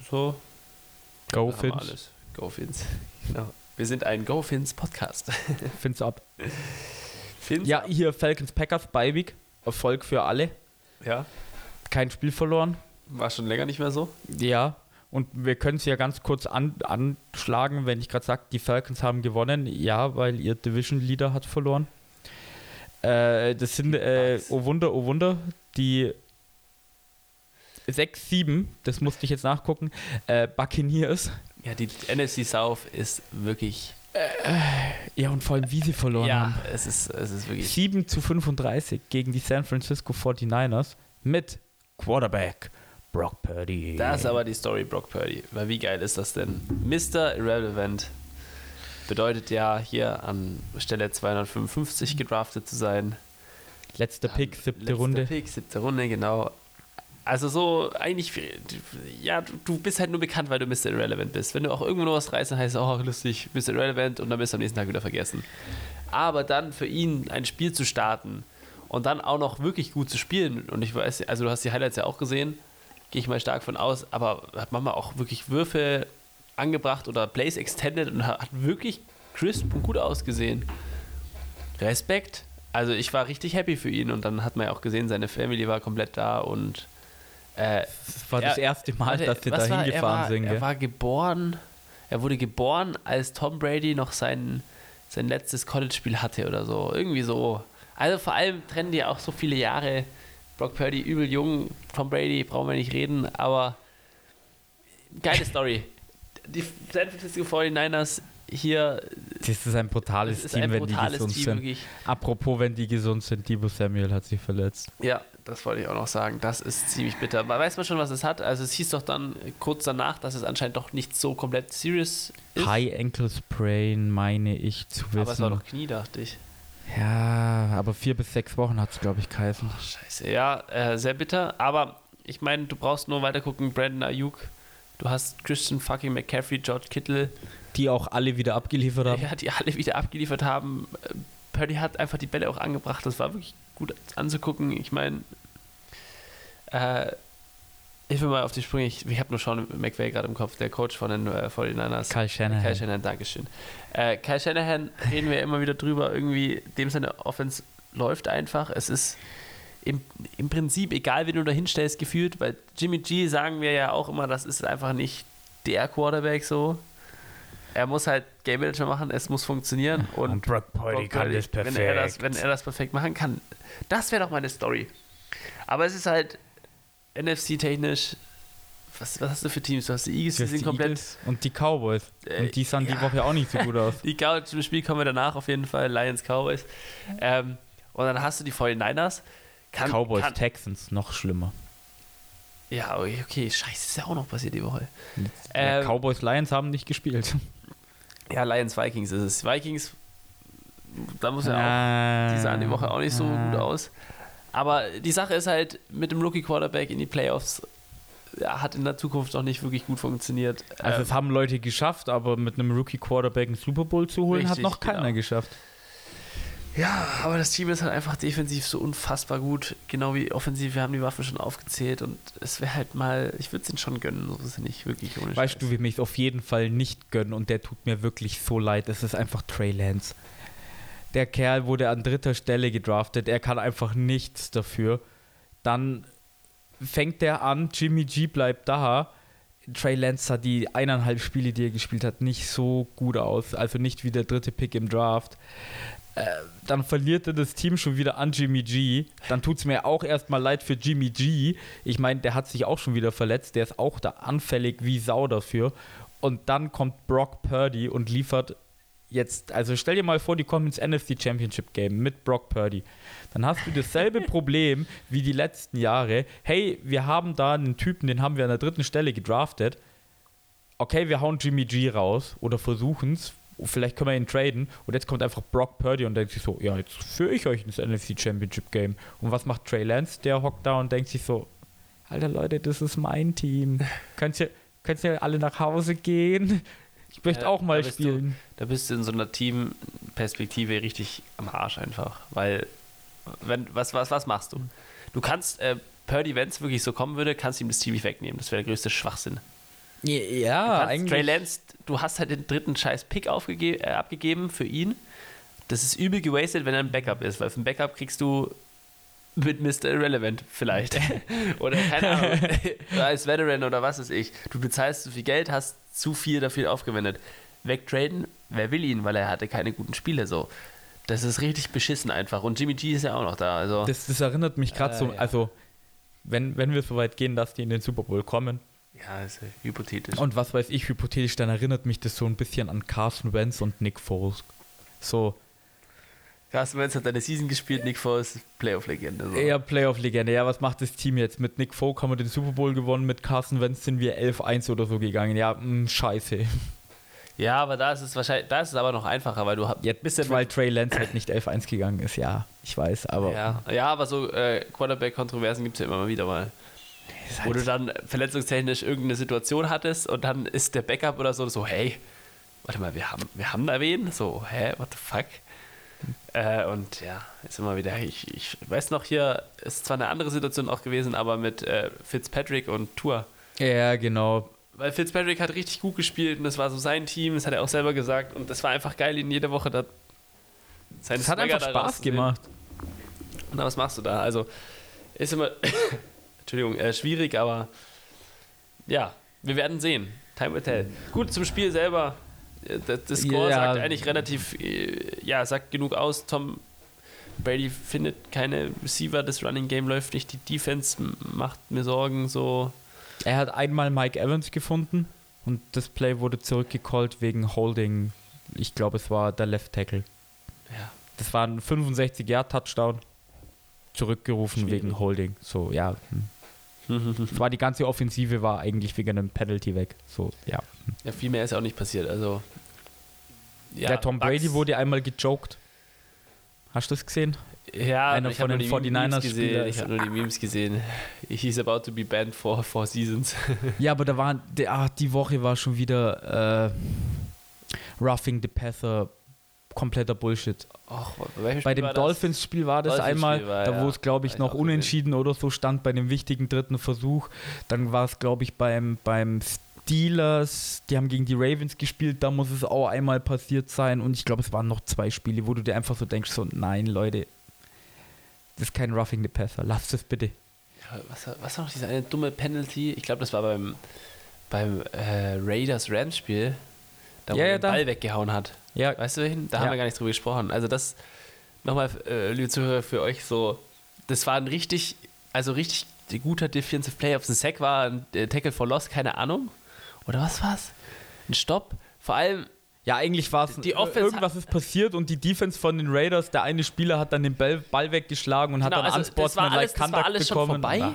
So. Go Fins. alles. Go Fins. Genau. Wir sind ein Go Fins Podcast. Fins ab. Fins? Ja, hier Falcons Packers Beiweg. Erfolg für alle. Ja. Kein Spiel verloren. War schon länger nicht mehr so. Ja. Und wir können es ja ganz kurz an, anschlagen, wenn ich gerade sage, die Falcons haben gewonnen. Ja, weil ihr Division Leader hat verloren. Äh, das sind, äh, oh Wunder, oh Wunder, die 6, 7, das musste ich jetzt nachgucken, äh, Buccaneers. Ja, die NFC South ist wirklich. Ja, und vor allem, wie sie verloren ja, haben. es ist, es ist wirklich. 7 zu 35 gegen die San Francisco 49ers mit Quarterback Brock Purdy. Das ist aber die Story Brock Purdy. Weil wie geil ist das denn? Mr. Irrelevant bedeutet ja hier an Stelle 255 gedraftet zu sein. Letzter Pick, siebte Letzter Runde. Pick, siebte Runde, genau. Also so eigentlich, ja, du, bist halt nur bekannt, weil du Mr. Irrelevant bist. Wenn du auch irgendwo noch was reißt, dann heißt es auch lustig, Mr. Irrelevant und dann bist du am nächsten Tag wieder vergessen. Aber dann für ihn ein Spiel zu starten und dann auch noch wirklich gut zu spielen und ich weiß, also du hast die Highlights ja auch gesehen, gehe ich mal stark von aus, aber hat manchmal auch wirklich Würfe angebracht oder Plays extended und hat wirklich crisp und gut ausgesehen. Respekt. Also ich war richtig happy für ihn und dann hat man ja auch gesehen, seine Family war komplett da und äh, Das war das er- erste Mal, dass was da hingefahren war, sind. Er gell? war geboren, er wurde geboren, als Tom Brady noch sein, sein letztes College-Spiel hatte oder so. Irgendwie so. Also vor allem trennen die auch so viele Jahre. Brock Purdy übel jung, Tom Brady brauchen wir nicht reden, aber geile Story. Die San Francisco 49ers hier, Das ist ein brutales ist Team, ein wenn die brutales gesund Team, sind. wirklich. Apropos, wenn die gesund sind, Debo Samuel hat sich verletzt. Ja, das wollte ich auch noch sagen. Das ist ziemlich bitter. Aber weiß man schon, was es hat? Also es hieß doch dann kurz danach, dass es anscheinend doch nicht so komplett serious ist. High Ankle Sprain, meine ich zu wissen. aber es war doch Knie, dachte ich. ja, aber vier bis sechs Wochen hat es, glaube ich, geheißen. Scheiße. Ja, äh, sehr bitter. Aber ich meine, du brauchst nur weiter gucken. Brandon Ayuk. Du hast Christian fucking McCaffrey, George Kittle, Die auch alle wieder abgeliefert haben. ja, die alle wieder abgeliefert haben. Purdy hat einfach die Bälle auch angebracht. Das war wirklich gut anzugucken. Ich meine, äh, ich will mal auf die Sprünge. Ich, ich habe nur Sean McVay gerade im Kopf, der Coach von den äh, 49ers. Kyle Shanahan. Kyle Shanahan, Dankeschön. Äh, Kyle Shanahan reden wir immer wieder drüber. Irgendwie, dem seine Offense läuft einfach. Es ist im, im Prinzip egal, wen du da hinstellst, gefühlt, weil Jimmy G sagen wir ja auch immer, das ist einfach nicht der Quarterback so. Er muss halt Game Manager machen, es muss funktionieren und, Und Brock Purdy kann das perfekt. Wenn er das, wenn er das perfekt machen kann. Das wäre doch meine Story. Aber es ist halt NFC-technisch. Was, was hast du für Teams? Du hast die Eagles, die sind die komplett. Eagles und die Cowboys. Äh, und die sahen die ja. Woche auch nicht so gut aus. Die Cow zum Spiel kommen wir danach auf jeden Fall. Lions, Cowboys. Ähm, und dann hast du die 49ers. Kann, Cowboys, kann, Texans, noch schlimmer. Ja, okay, okay, scheiße, ist ja auch noch passiert die Woche. Ähm, Cowboys, Lions haben nicht gespielt. Ja, Lions, Vikings ist es. Vikings, da muss er auch, die sahen die Woche auch nicht so gut aus. Aber die Sache ist halt, mit dem Rookie-Quarterback in die Playoffs ja, hat in der Zukunft noch nicht wirklich gut funktioniert. Also Ähm, es haben Leute geschafft, aber mit einem Rookie-Quarterback einen Super Bowl zu holen, hat Richtig, noch keiner genau. geschafft. Ja, aber das Team ist halt einfach defensiv so unfassbar gut, genau wie offensiv. Wir haben die Waffen schon aufgezählt und es wäre halt mal, ich würde es ihnen schon gönnen, so ist es nicht wirklich ohne Weißt Scheiß. du, wem ich es auf jeden Fall nicht gönnen und der tut mir wirklich so leid. Es ist einfach Trey Lance. Der Kerl wurde an dritter Stelle gedraftet. Er kann einfach nichts dafür. Dann fängt er an, Jimmy G bleibt da. Trey Lance sah die eineinhalb Spiele, die er gespielt hat, nicht so gut aus. Also nicht wie der dritte Pick im Draft. Äh, dann verliert er das Team schon wieder an Jimmy G. Dann tut es mir auch erstmal leid für Jimmy G. Ich meine, der hat sich auch schon wieder verletzt. Der ist auch da anfällig wie Sau dafür. Und dann kommt Brock Purdy und liefert jetzt, also stell dir mal vor, die kommen ins NFC Championship Game mit Brock Purdy. Dann hast du dasselbe Problem wie die letzten Jahre. Hey, wir haben da einen Typen, den haben wir an der dritten Stelle gedraftet. Okay, wir hauen Jimmy G raus oder versuchen es. Vielleicht können wir ihn traden. Und jetzt kommt einfach Brock Purdy und denkt sich so: Ja, jetzt führe ich euch ins NFC Championship Game. Und was macht Trey Lance? Der hockt da und denkt sich so: Alter Leute, das ist mein Team. Könnt ihr, könnt ihr alle nach Hause gehen? Ich möchte Ja, auch mal da bist du- spielen. Da bist du in so einer Teamperspektive richtig am Arsch einfach. Weil, wenn, was, was, was machst du? Du kannst, äh, Purdy, wenn es wirklich so kommen würde, kannst du ihm das Team nicht wegnehmen. Das wäre der größte Schwachsinn. Ja, Du kannst Trey Lance, du hast halt den dritten scheiß Pick aufgege- äh, abgegeben für ihn. Das ist übel gewastet, wenn er ein Backup ist, weil für ein Backup kriegst du mit Mr. Irrelevant vielleicht. oder keine Ahnung, als Veteran oder was weiß ich. Du bezahlst zu viel Geld, hast zu viel dafür aufgewendet. Wegtraden, wer will ihn, weil er hatte keine guten Spiele so. Das ist richtig beschissen einfach. Und Jimmy G ist ja auch noch da. Also Das, das erinnert mich gerade Äh, so, ja. also wenn, wenn wir so weit gehen, dass die in den Super Bowl kommen ja, ist ja hypothetisch. und was weiß ich, hypothetisch, dann erinnert mich das so ein bisschen an Carson Wentz und Nick Foles. So, Carsten Wentz hat eine Season gespielt, Nick Foles, Playoff-Legende. So. eher Playoff-Legende. Ja, was macht das Team jetzt? Mit Nick Foles haben wir den Super Bowl gewonnen, mit Carson Wentz sind wir 11-1 oder so gegangen. Ja, mh, scheiße. Ja, aber da ist es wahrscheinlich, da ist es aber noch einfacher, weil du Jetzt, bist ja weil Trey Lance halt nicht 11-1 gegangen ist, ja, ich weiß, aber Ja, ja aber so äh, Quarterback-Kontroversen gibt es ja immer mal wieder mal. Ist Wo halt- du dann verletzungstechnisch irgendeine Situation hattest und dann ist der Backup oder so, so, hey, warte mal, wir haben, wir haben da wen? So, hä, what the fuck? Äh, und ja, ist immer wieder, ich, ich weiß noch hier, ist zwar eine andere Situation auch gewesen, aber mit äh, Fitzpatrick und Tour. ja, genau. Weil Fitzpatrick hat richtig gut gespielt und das war so sein Team, das hat er auch selber gesagt und das war einfach geil, ihn jede Woche da. seinen Es hat einfach Spaß gemacht. Na, was machst du da? Also, ist immer, Entschuldigung, äh, schwierig, aber ja, wir werden sehen. Time will tell. Gut, zum Spiel selber. Äh, Das, das Score Ja. sagt eigentlich relativ, äh, ja, sagt genug aus. Tom Brady findet keine Receiver, das Running Game läuft nicht, die Defense macht mir Sorgen, so. Er hat einmal Mike Evans gefunden und das Play wurde zurückgecallt wegen Holding. Ich glaube, es war der Left Tackle. Ja. Das war ein 65-Yard-Touchdown. Zurückgerufen Schwierig. wegen Holding. So, ja. hm. Es war die ganze Offensive war eigentlich wegen einem Penalty weg. So, ja. ja, viel mehr ist auch nicht passiert, also. Ja, der Tom Brady Bucks- wurde einmal gejoked. Hast du das gesehen? Ja, Einer ich von habe den nur die Memes 49ers gesehen. Spieler. Ich habe nur die Memes gesehen. He's about to be banned for four seasons. Ja, aber da waren, die, ah, die Woche war schon wieder äh, Roughing the Passer, kompletter Bullshit. Och, bei Bei dem? Dolphins-Spiel war das Dolphins-Spiel einmal, war, da wo es, glaube ich, noch auch gesehen. unentschieden oder so stand bei dem wichtigen dritten Versuch. Dann war es, glaube ich, beim, beim Steelers, die haben gegen die Ravens gespielt, da muss es auch einmal passiert sein. Und ich glaube, es waren noch zwei Spiele, wo du dir einfach so denkst, so, nein, Leute, das ist kein Roughing the Passer, lasst es bitte. Ja, Was, was war noch diese eine dumme Penalty? Ich glaube, das war beim, beim äh, Raiders-Rams-Spiel, da wo Ja, er ja, den da. Ball weggehauen hat. Ja, Weißt du welchen? Da Ja. haben wir gar nicht drüber gesprochen. Also das, nochmal, äh, liebe Zuhörer, für euch so, das war ein richtig, also richtig guter Defensive Play. Ob es ein Sack war, ein äh, Tackle for Loss, keine Ahnung. Oder was war's? Ein Stopp. Vor allem, Ja, eigentlich war es Die Offense irgendwas ist passiert und die Defense von den Raiders, der eine Spieler hat dann den Ball, Ball weggeschlagen und hat Genau, dann also Unsportsmanlike Conduct alles schon bekommen. vorbei. Ah.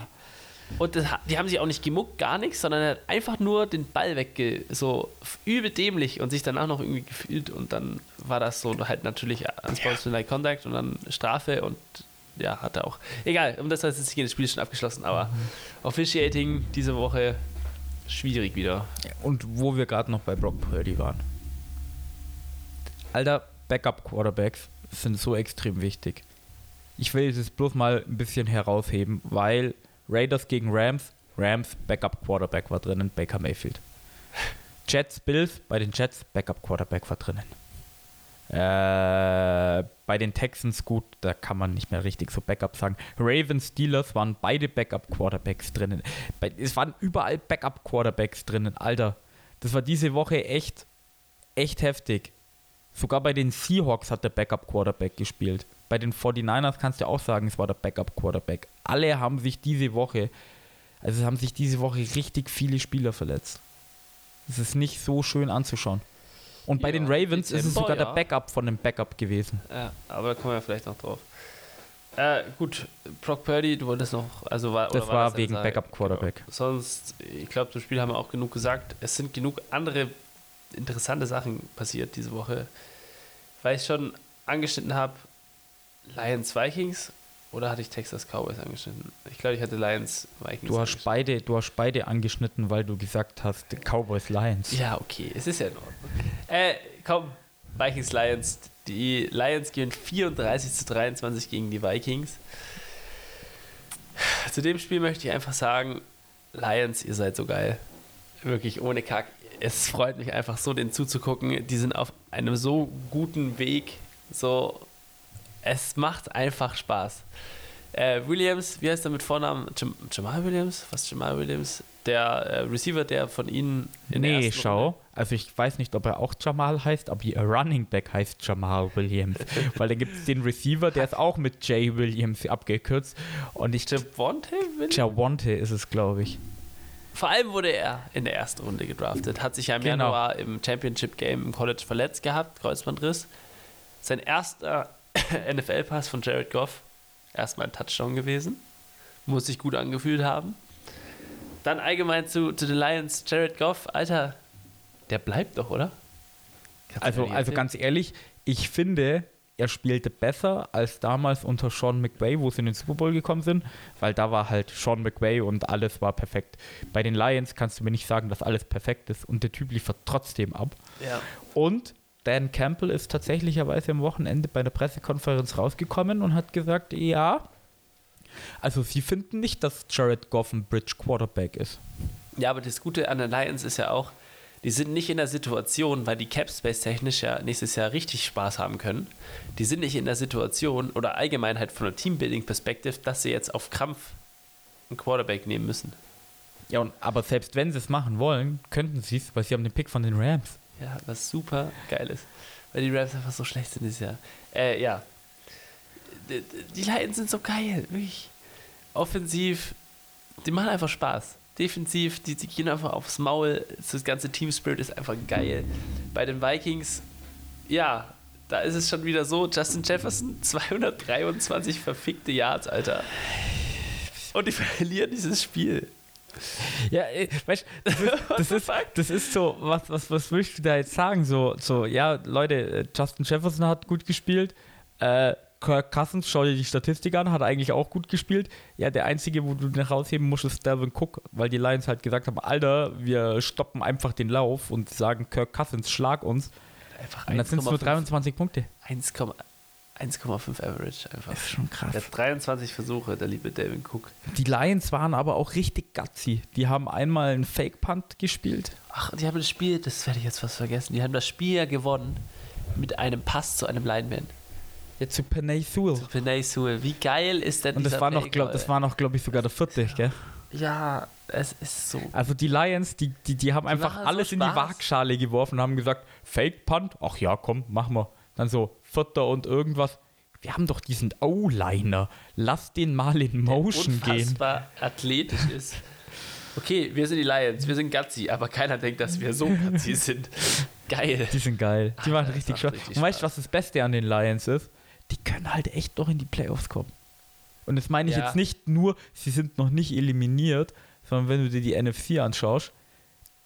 Und das, die haben sich auch nicht gemuckt, gar nichts, sondern er hat einfach nur den Ball wegge... so übel dämlich und sich danach noch irgendwie gefühlt und dann war das so halt natürlich Unsportsmanlike Contact und dann Strafe und ja, hat er auch. Egal, um das heißt jetzt hier das Spiel ist schon abgeschlossen, aber mhm. Officiating diese Woche schwierig wieder. Und wo wir gerade noch bei Brock Purdy waren. Alter, Backup-Quarterbacks sind so extrem wichtig. Ich will es bloß mal ein bisschen herausheben, weil Raiders gegen Rams, Rams Backup Quarterback war drinnen, Baker Mayfield. Jets Bills, bei den Jets Backup Quarterback war drinnen. Äh, bei den Texans gut, da kann man nicht mehr richtig so Backup sagen. Ravens, Steelers waren beide Backup Quarterbacks drinnen. es waren überall Backup Quarterbacks drinnen, Alter. Das war diese Woche echt, echt heftig. Sogar bei den Seahawks hat der Backup Quarterback gespielt. Bei den 49ers kannst du auch sagen, es war der Backup Quarterback. Alle haben sich diese Woche, also haben sich diese Woche richtig viele Spieler verletzt. Es ist nicht so schön anzuschauen. Und bei ja, den Ravens ist es sogar ja. der Backup von dem Backup gewesen. Ja, aber da kommen wir vielleicht noch drauf. Äh, gut, Brock Purdy, du wolltest noch, also war, das war, war das wegen Backup Quarterback. Genau. Sonst, ich glaube, zum Spiel haben wir auch genug gesagt. Es sind genug andere interessante Sachen passiert diese Woche. Weil ich schon angeschnitten habe, Lions Vikings oder hatte ich Texas Cowboys angeschnitten? Ich glaube, ich hatte Lions Vikings. Du hast beide, du hast beide angeschnitten, weil du gesagt hast Cowboys Lions. Ja, okay, es ist ja in Ordnung. Äh, komm, Vikings Lions. Die Lions gehen 34 zu 23 gegen die Vikings. Zu dem Spiel möchte ich einfach sagen, Lions, ihr seid so geil. Wirklich ohne Kack. Es freut mich einfach so, den zuzugucken. Die sind auf einem so guten Weg. So, es macht einfach Spaß. Äh, Williams, wie heißt er mit Vornamen? Jam Jamal Williams? Was Jamal Williams? Der äh, Receiver, der von ihnen in nee, der schau. Runde also ich weiß nicht, ob er auch Jamal heißt, aber ihr Running Back heißt Jamal Williams. Weil dann gibt es den Receiver, der ist auch mit Jay Williams abgekürzt. Und ich. Javonte Williams? Javonte ist es, glaube ich. Vor allem wurde er in der ersten Runde gedraftet, hat sich ja im genau. Januar im Championship Game im College verletzt gehabt, Kreuzbandriss. Sein erster NFL-Pass von Jared Goff. Erstmal ein Touchdown gewesen. Muss sich gut angefühlt haben. Dann allgemein zu, zu den Lions. Jared Goff, Alter, der bleibt doch, oder? also, also ganz ehrlich, ich finde, er spielte besser als damals unter Sean McVay, wo sie in den Super Bowl gekommen sind, weil da war halt Sean McVay und alles war perfekt. Bei den Lions kannst du mir nicht sagen, dass alles perfekt ist und der Typ liefert trotzdem ab. Ja. Und Dan Campbell ist tatsächlicherweise am Wochenende bei der Pressekonferenz rausgekommen und hat gesagt, ja, also sie finden nicht, dass Jared Goff ein Bridge Quarterback ist. Ja, aber das Gute an den Lions ist ja auch, die sind nicht in der Situation, weil die Capspace technisch ja nächstes Jahr richtig Spaß haben können. Die sind nicht in der Situation oder allgemein halt von der Teambuilding-Perspektive, dass sie jetzt auf Krampf einen Quarterback nehmen müssen. Ja, und, aber selbst wenn sie es machen wollen, könnten sie es, weil sie haben den Pick von den Rams. Ja, was super geil ist. Weil die Rams einfach so schlecht sind dieses Jahr. Äh, ja. Die, die Lions sind so geil, wirklich. Offensiv, die machen einfach Spaß. Defensiv, die, die gehen einfach aufs Maul. Das ganze Team Spirit ist einfach geil. Bei den Vikings, ja, da ist es schon wieder so: Justin Jefferson, 223 verfickte Yards, Alter. Und die verlieren dieses Spiel. Ja, äh, weißt das ist, das ist, das ist so, was, was, was willst du da jetzt sagen? So, so ja, Leute, äh, Justin Jefferson hat gut gespielt. Äh, Kirk Cousins, schau dir die Statistik an, hat eigentlich auch gut gespielt. Ja, der einzige, wo du nach rausheben musst, ist Delvin Cook, weil die Lions halt gesagt haben: Alter, wir stoppen einfach den Lauf und sagen, Kirk Cousins, schlag uns. Einfach und dann sind es nur 23 Punkte. 1,1 1,5 Average einfach. Das ist schon krass. Der hat 23 Versuche, der liebe Devin Cook. Die Lions waren aber auch richtig gutsy. Die haben einmal einen Fake-Punt gespielt. Ach, die haben das Spiel, das werde ich jetzt fast vergessen, die haben das Spiel ja gewonnen mit einem Pass zu einem Lineman. Ja, zu Penay Sewell. Zu Penay Sewell. Wie geil ist denn Und das war, noch, glaub, das war noch, glaube ich, sogar der vierte, gell? Ja, es ist so. Also die Lions, die, die, die haben die einfach alles so in die Waagschale geworfen und haben gesagt, Fake Punt, ach ja, komm, machen wir. Dann so, Vierter und irgendwas. Wir haben doch diesen O-Liner. Lass den mal in Motion Der gehen. Der athletisch ist. Okay, wir sind die Lions, wir sind Gutsy, aber keiner denkt, dass wir so Gutsy sind. Geil. Die sind geil. Die machen richtig Spaß. Und weißt du, was das Beste an den Lions ist? Die können halt echt noch in die Playoffs kommen. Und das meine ich Ja. jetzt nicht nur, sie sind noch nicht eliminiert, sondern wenn du dir die NFC anschaust,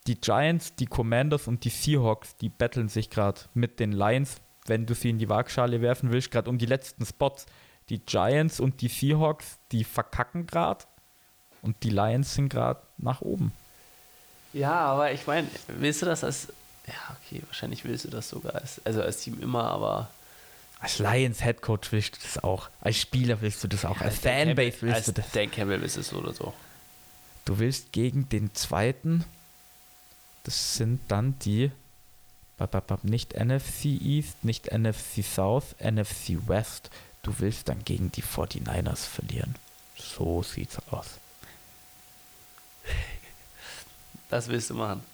die Giants, die Commanders und die Seahawks, die battlen sich gerade mit den Lions, wenn du sie in die Waagschale werfen willst, gerade um die letzten Spots. Die Giants und die Seahawks, die verkacken gerade und die Lions sind gerade nach oben. Ja, aber ich meine, willst du das als. Ja, okay, wahrscheinlich willst du das sogar als, also als Team immer, aber. Als Lions Headcoach willst du das auch. Als Spieler willst du das auch. Als Dan Fanbase willst als du das. Dan Campbell willst du es so oder so. Du willst gegen den zweiten, das sind dann die, nicht NFC East, nicht NFC South, NFC West. Du willst dann gegen die 49ers verlieren. So sieht's aus. Das willst du machen.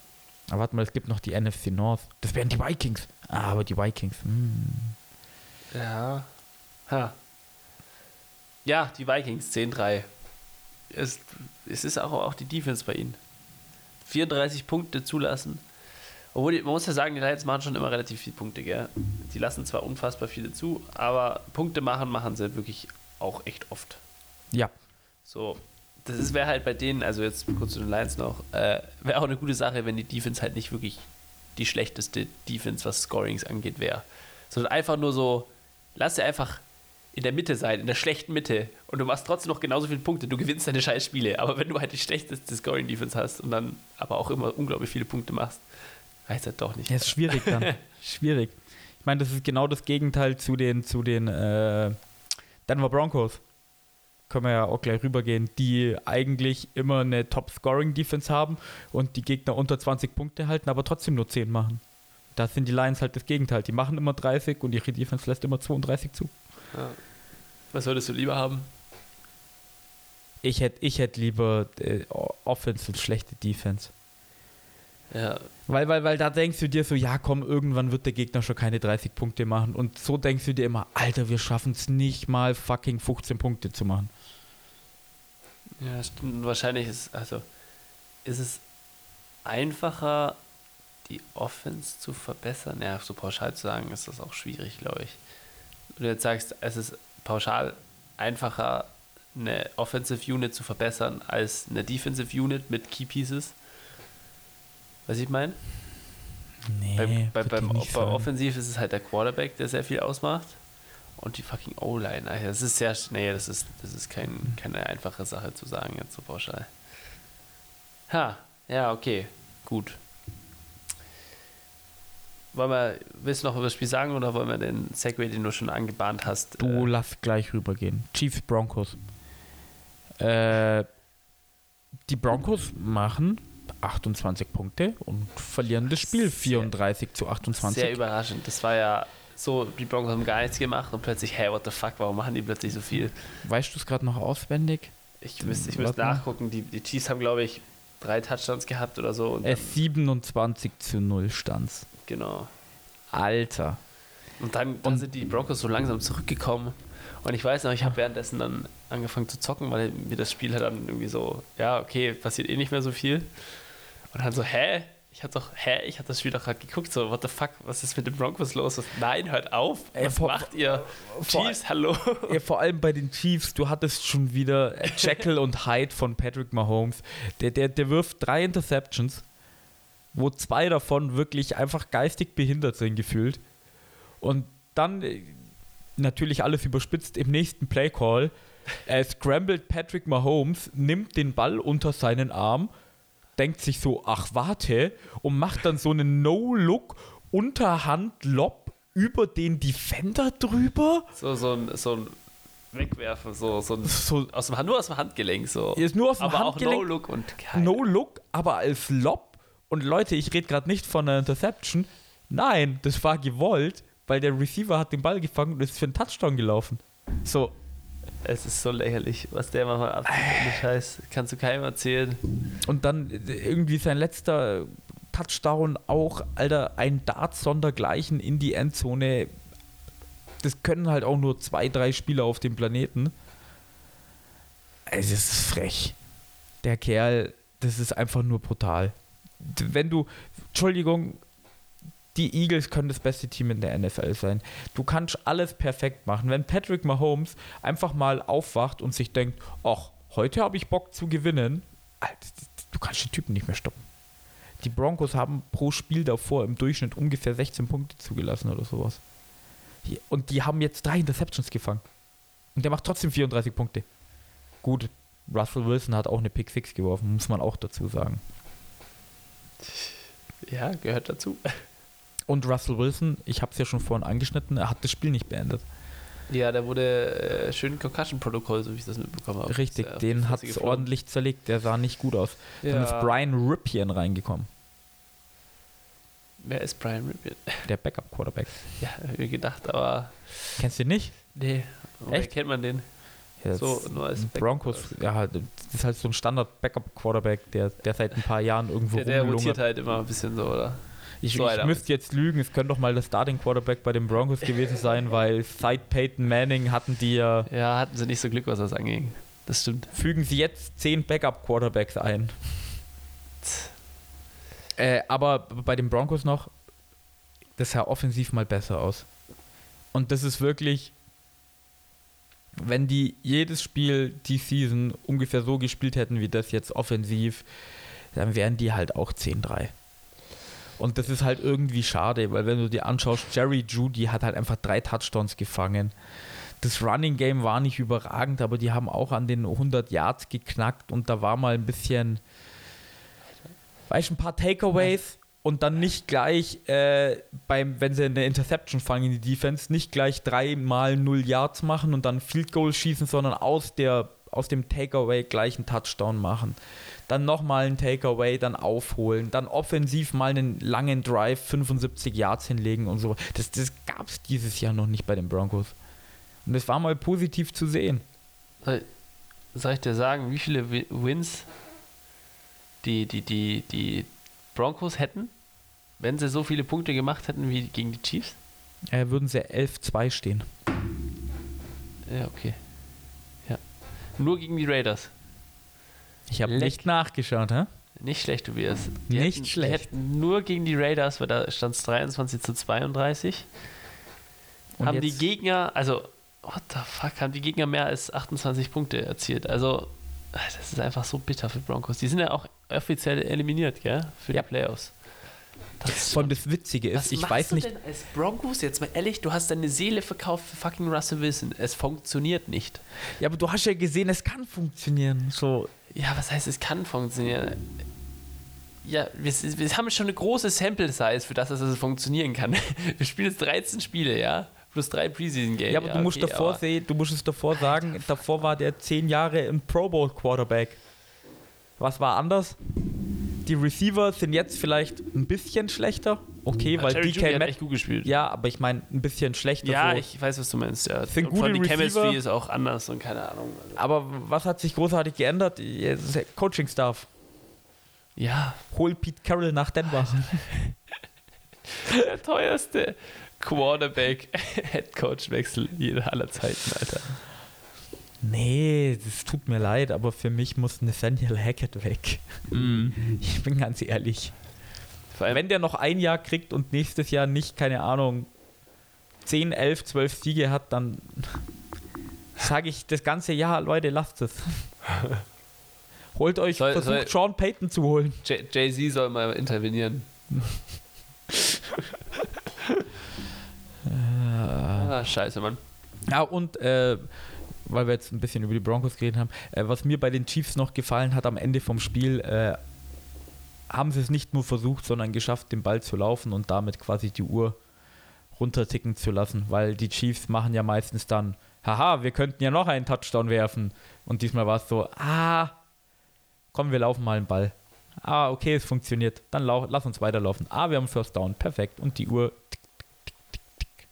Aber warte mal, es gibt noch die NFC North. Das wären die Vikings. Ah, aber die Vikings. Hm. Ja. Ha. Ja, die Vikings 10-3. Es, es ist auch, auch die Defense bei ihnen. 34 Punkte zulassen. Obwohl, man muss ja sagen, die Lions machen schon immer relativ viele Punkte, gell? Die lassen zwar unfassbar viele zu, aber Punkte machen, machen sie wirklich auch echt oft. Ja. So, das wäre halt bei denen, also jetzt kurz zu den Lions noch, äh, wäre auch eine gute Sache, wenn die Defense halt nicht wirklich die schlechteste Defense, was Scorings angeht, wäre. Sondern einfach nur so, lass sie einfach in der Mitte sein, in der schlechten Mitte und du machst trotzdem noch genauso viele Punkte, du gewinnst deine scheiß Spiele, aber wenn du halt die schlechteste Scoring-Defense hast und dann aber auch immer unglaublich viele Punkte machst, reicht das doch nicht. Ja, ist schwierig dann. schwierig. Ich meine, das ist genau das Gegenteil zu den, zu den äh, Denver Broncos. Können wir ja auch gleich rübergehen, die eigentlich immer eine Top-Scoring-Defense haben und die Gegner unter 20 Punkte halten, aber trotzdem nur 10 machen. Da sind die Lions halt das Gegenteil. Die machen immer 30 und ihre Defense lässt immer 32 zu. Ja. Was würdest du lieber haben? Ich hätte ich hätt lieber äh, Offense und schlechte Defense. Ja, Weil, weil, weil da denkst du dir so, ja komm, irgendwann wird der Gegner schon keine 30 Punkte machen. Und so denkst du dir immer, Alter, wir schaffen es nicht mal fucking 15 Punkte zu machen. Ja, stimmt. Wahrscheinlich ist, also, ist es einfacher, die Offense zu verbessern. Ja, so pauschal zu sagen, ist das auch schwierig, glaube ich. Wenn du jetzt sagst, es ist pauschal einfacher, eine Offensive Unit zu verbessern, als eine Defensive Unit mit Key Pieces. Was ich meine? Nee, Bei, bei, beim, bei. Offensiv ist es halt der Quarterback, der sehr viel ausmacht. Und die fucking O-Line. Alter, Das ist sehr schnell. Das ist, das ist kein, keine einfache Sache zu sagen, jetzt so pauschal. Ha, ja, okay. Gut. Wollen wir, willst du noch über das Spiel sagen oder wollen wir den Segway, den du schon angebahnt hast? Du äh, lass gleich rübergehen. Chiefs Broncos. Äh, die Broncos machen 28 Punkte und verlieren das Spiel Sehr- 34 zu 28. sehr überraschend. Das war ja so, die Broncos haben gar nichts gemacht und plötzlich, hey, what the fuck, warum machen die plötzlich so viel? weißt du es gerade noch auswendig? Ich müsste ich mal. nachgucken. Die, die Chiefs haben, glaube ich, drei Touchdowns gehabt oder so. Und dann, Es 27 zu 0 stands. genau. Alter. Und dann, dann sind die Broncos so langsam zurückgekommen. Und ich weiß noch, ich habe währenddessen dann angefangen zu zocken, weil mir das Spiel halt dann irgendwie so, ja, okay, passiert eh nicht mehr so viel. Und dann so, hä? Ich hab doch, hä? Ich hab das Spiel doch gerade geguckt, so, what the fuck, was ist mit den Broncos los? Nein, hört auf. Ey, Was vor- macht ihr? vor- Chiefs, hallo. Ja, vor allem bei den Chiefs, du hattest schon wieder äh, Jekyll und Hyde von Patrick Mahomes. Der, der, der wirft drei Interceptions, wo zwei davon wirklich einfach geistig behindert sind gefühlt. Und dann äh, natürlich alles überspitzt im nächsten Playcall. Er scrambled Patrick Mahomes, nimmt den Ball unter seinen Arm, denkt sich so, ach warte, und macht dann so einen No-Look Unterhand-Lob über den Defender drüber. So, so ein, so ein Wegwerfen, so, so ein, So, aus dem, nur aus dem Handgelenk, so. ist nur aus dem Aber auch Handgelenk. No-Look und kein, No Look, aber als Lob. Und Leute, ich rede gerade nicht von einer Interception. Nein, das war gewollt, weil der Receiver hat den Ball gefangen und ist für einen Touchdown gelaufen. So, Es ist so lächerlich, was der manchmal abzieht. ohne Scheiß. Kannst du keinem erzählen. und dann äh, irgendwie sein letzter Touchdown auch, Alter, ein Dart sondergleichen in die Endzone. Das können halt auch nur zwei, drei Spieler auf dem Planeten. Es ist frech. Der Kerl, das ist einfach nur brutal. Wenn du, Entschuldigung, die Eagles können das beste Team in der NFL sein. Du kannst alles perfekt machen. Wenn Patrick Mahomes einfach mal aufwacht und sich denkt, ach, heute habe ich Bock zu gewinnen, du kannst den Typen nicht mehr stoppen. Die Broncos haben pro Spiel davor im Durchschnitt ungefähr 16 Punkte zugelassen oder sowas. Und die haben jetzt drei Interceptions gefangen. Und der macht trotzdem 34 Punkte. Gut, Russell Wilson hat auch eine Pick 6 geworfen, muss man auch dazu sagen. Ja, gehört dazu. Und Russell Wilson, ich habe es ja schon vorhin angeschnitten, er hat das Spiel nicht beendet. Ja, der wurde äh, schön Concussion-Protokoll, so wie ich das mitbekommen habe. Richtig, den hat es ordentlich zerlegt, der sah nicht gut aus. Ja. Dann ist Brian Ripien reingekommen. Wer ist Brian Ripien? Der Backup-Quarterback. Ja, ich gedacht, aber. Kennst du den nicht? Nee. Woher kennt man den? Ja, so, nur als Broncos, ja, das ist halt so ein Standard-Backup-Quarterback, der, der seit ein paar Jahren irgendwo Der, der rotiert halt immer ein bisschen so, oder? Ich, so ich müsste jetzt lügen, es könnte doch mal der Starting Quarterback bei den Broncos gewesen sein, weil seit Peyton Manning hatten die ja. Ja, hatten sie nicht so Glück, was das anging. Das stimmt. Fügen sie jetzt zehn Backup Quarterbacks ein. äh, aber bei den Broncos noch, das sah offensiv mal besser aus. Und das ist wirklich, wenn die jedes Spiel die Season ungefähr so gespielt hätten wie das jetzt offensiv, dann wären die halt auch 10-3. Und das ist halt irgendwie schade, weil wenn du dir anschaust, Jerry Judy hat halt einfach drei Touchdowns gefangen. Das Running Game war nicht überragend, aber die haben auch an den 100 Yards geknackt und da war mal ein bisschen, weißt du, ein paar Takeaways und dann nicht gleich äh, beim, wenn sie eine Interception fangen in die Defense, nicht gleich dreimal 0 Yards machen und dann Field Goal schießen, sondern aus der aus dem Takeaway gleich einen Touchdown machen dann nochmal ein Takeaway, dann aufholen, dann offensiv mal einen langen Drive, 75 Yards hinlegen und so. Das, das gab es dieses Jahr noch nicht bei den Broncos. Und das war mal positiv zu sehen. Soll, soll ich dir sagen, wie viele Wins die, die, die, die Broncos hätten, wenn sie so viele Punkte gemacht hätten wie gegen die Chiefs? Äh, würden sie 11-2 stehen. Ja, okay. Ja. Nur gegen die Raiders. Ich habe nicht nachgeschaut, hä? Nicht schlecht, Tobias. Die nicht hätten, schlecht. Die hätten nur gegen die Raiders, weil da stand es 23 zu 32. Und haben die Gegner, also, what the fuck, haben die Gegner mehr als 28 Punkte erzielt. Also, das ist einfach so bitter für Broncos. Die sind ja auch offiziell eliminiert, gell? Für ja. die Playoffs. Das Vor allem das Witzige ist, ich weiß nicht. Was du denn als Broncos jetzt mal ehrlich, du hast deine Seele verkauft für fucking Russell Wilson. Es funktioniert nicht. Ja, aber du hast ja gesehen, es kann funktionieren. So. Ja, was heißt, es kann funktionieren? Ja, wir, wir haben schon eine große Sample-Size für das, dass es funktionieren kann. Wir spielen jetzt 13 Spiele, ja? Plus drei Preseason-Games. Ja, aber du musst okay, davor sehen, du musst es davor sagen, davor war der 10 Jahre ein Pro Bowl Quarterback. Was war anders? Die Receiver sind jetzt vielleicht ein bisschen schlechter. Okay, weil Jerry DK hat echt gut gespielt. Ja, aber ich meine ein bisschen schlechter. Ja, so. ich weiß, was du meinst. Ja. Sind gute und die Receiver, Chemistry ist auch anders und keine Ahnung. Aber was hat sich großartig geändert? Coaching-Staff. Ja. Hol Pete Carroll nach Denver. Der teuerste Quarterback-Headcoach-Wechsel aller Zeiten, Alter. Nee, das tut mir leid, aber für mich muss Nathaniel Hackett weg. Mm. Ich bin ganz ehrlich. Wenn der noch ein Jahr kriegt und nächstes Jahr nicht, keine Ahnung, 10, 11, 12 Siege hat, dann sage ich das ganze Jahr, Leute, lasst es. Holt euch, soll, versucht soll Sean Payton zu holen. Jay-Z soll mal intervenieren. ah, scheiße, Mann. Ja, und äh, weil wir jetzt ein bisschen über die Broncos geredet haben, äh, was mir bei den Chiefs noch gefallen hat am Ende vom Spiel, äh, haben sie es nicht nur versucht, sondern geschafft, den Ball zu laufen und damit quasi die Uhr runterticken zu lassen, weil die Chiefs machen ja meistens dann, haha, wir könnten ja noch einen Touchdown werfen. Und diesmal war es so, ah, komm, wir laufen mal einen Ball. Ah, okay, es funktioniert. Dann lass uns weiterlaufen. Ah, wir haben First Down. Perfekt. Und die Uhr. Tick, tick, tick, tick.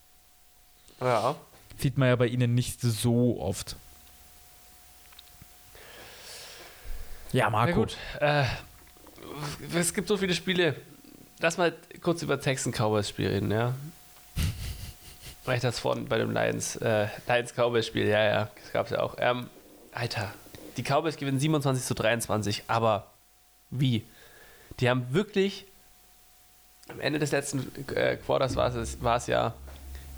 Ja. Sieht man ja bei ihnen nicht so oft. Ja, Marco. gut. Äh, es gibt so viele Spiele. Lass mal kurz über Texan Cowboys Spiel reden, ja. Weil ich das vorhin bei dem Lions, äh, Lions Cowboys Spiel, ja, ja, das gab es ja auch. Ähm, Alter, die Cowboys gewinnen 27 zu 23, aber wie? Die haben wirklich am Ende des letzten äh, Quarters war es, war es ja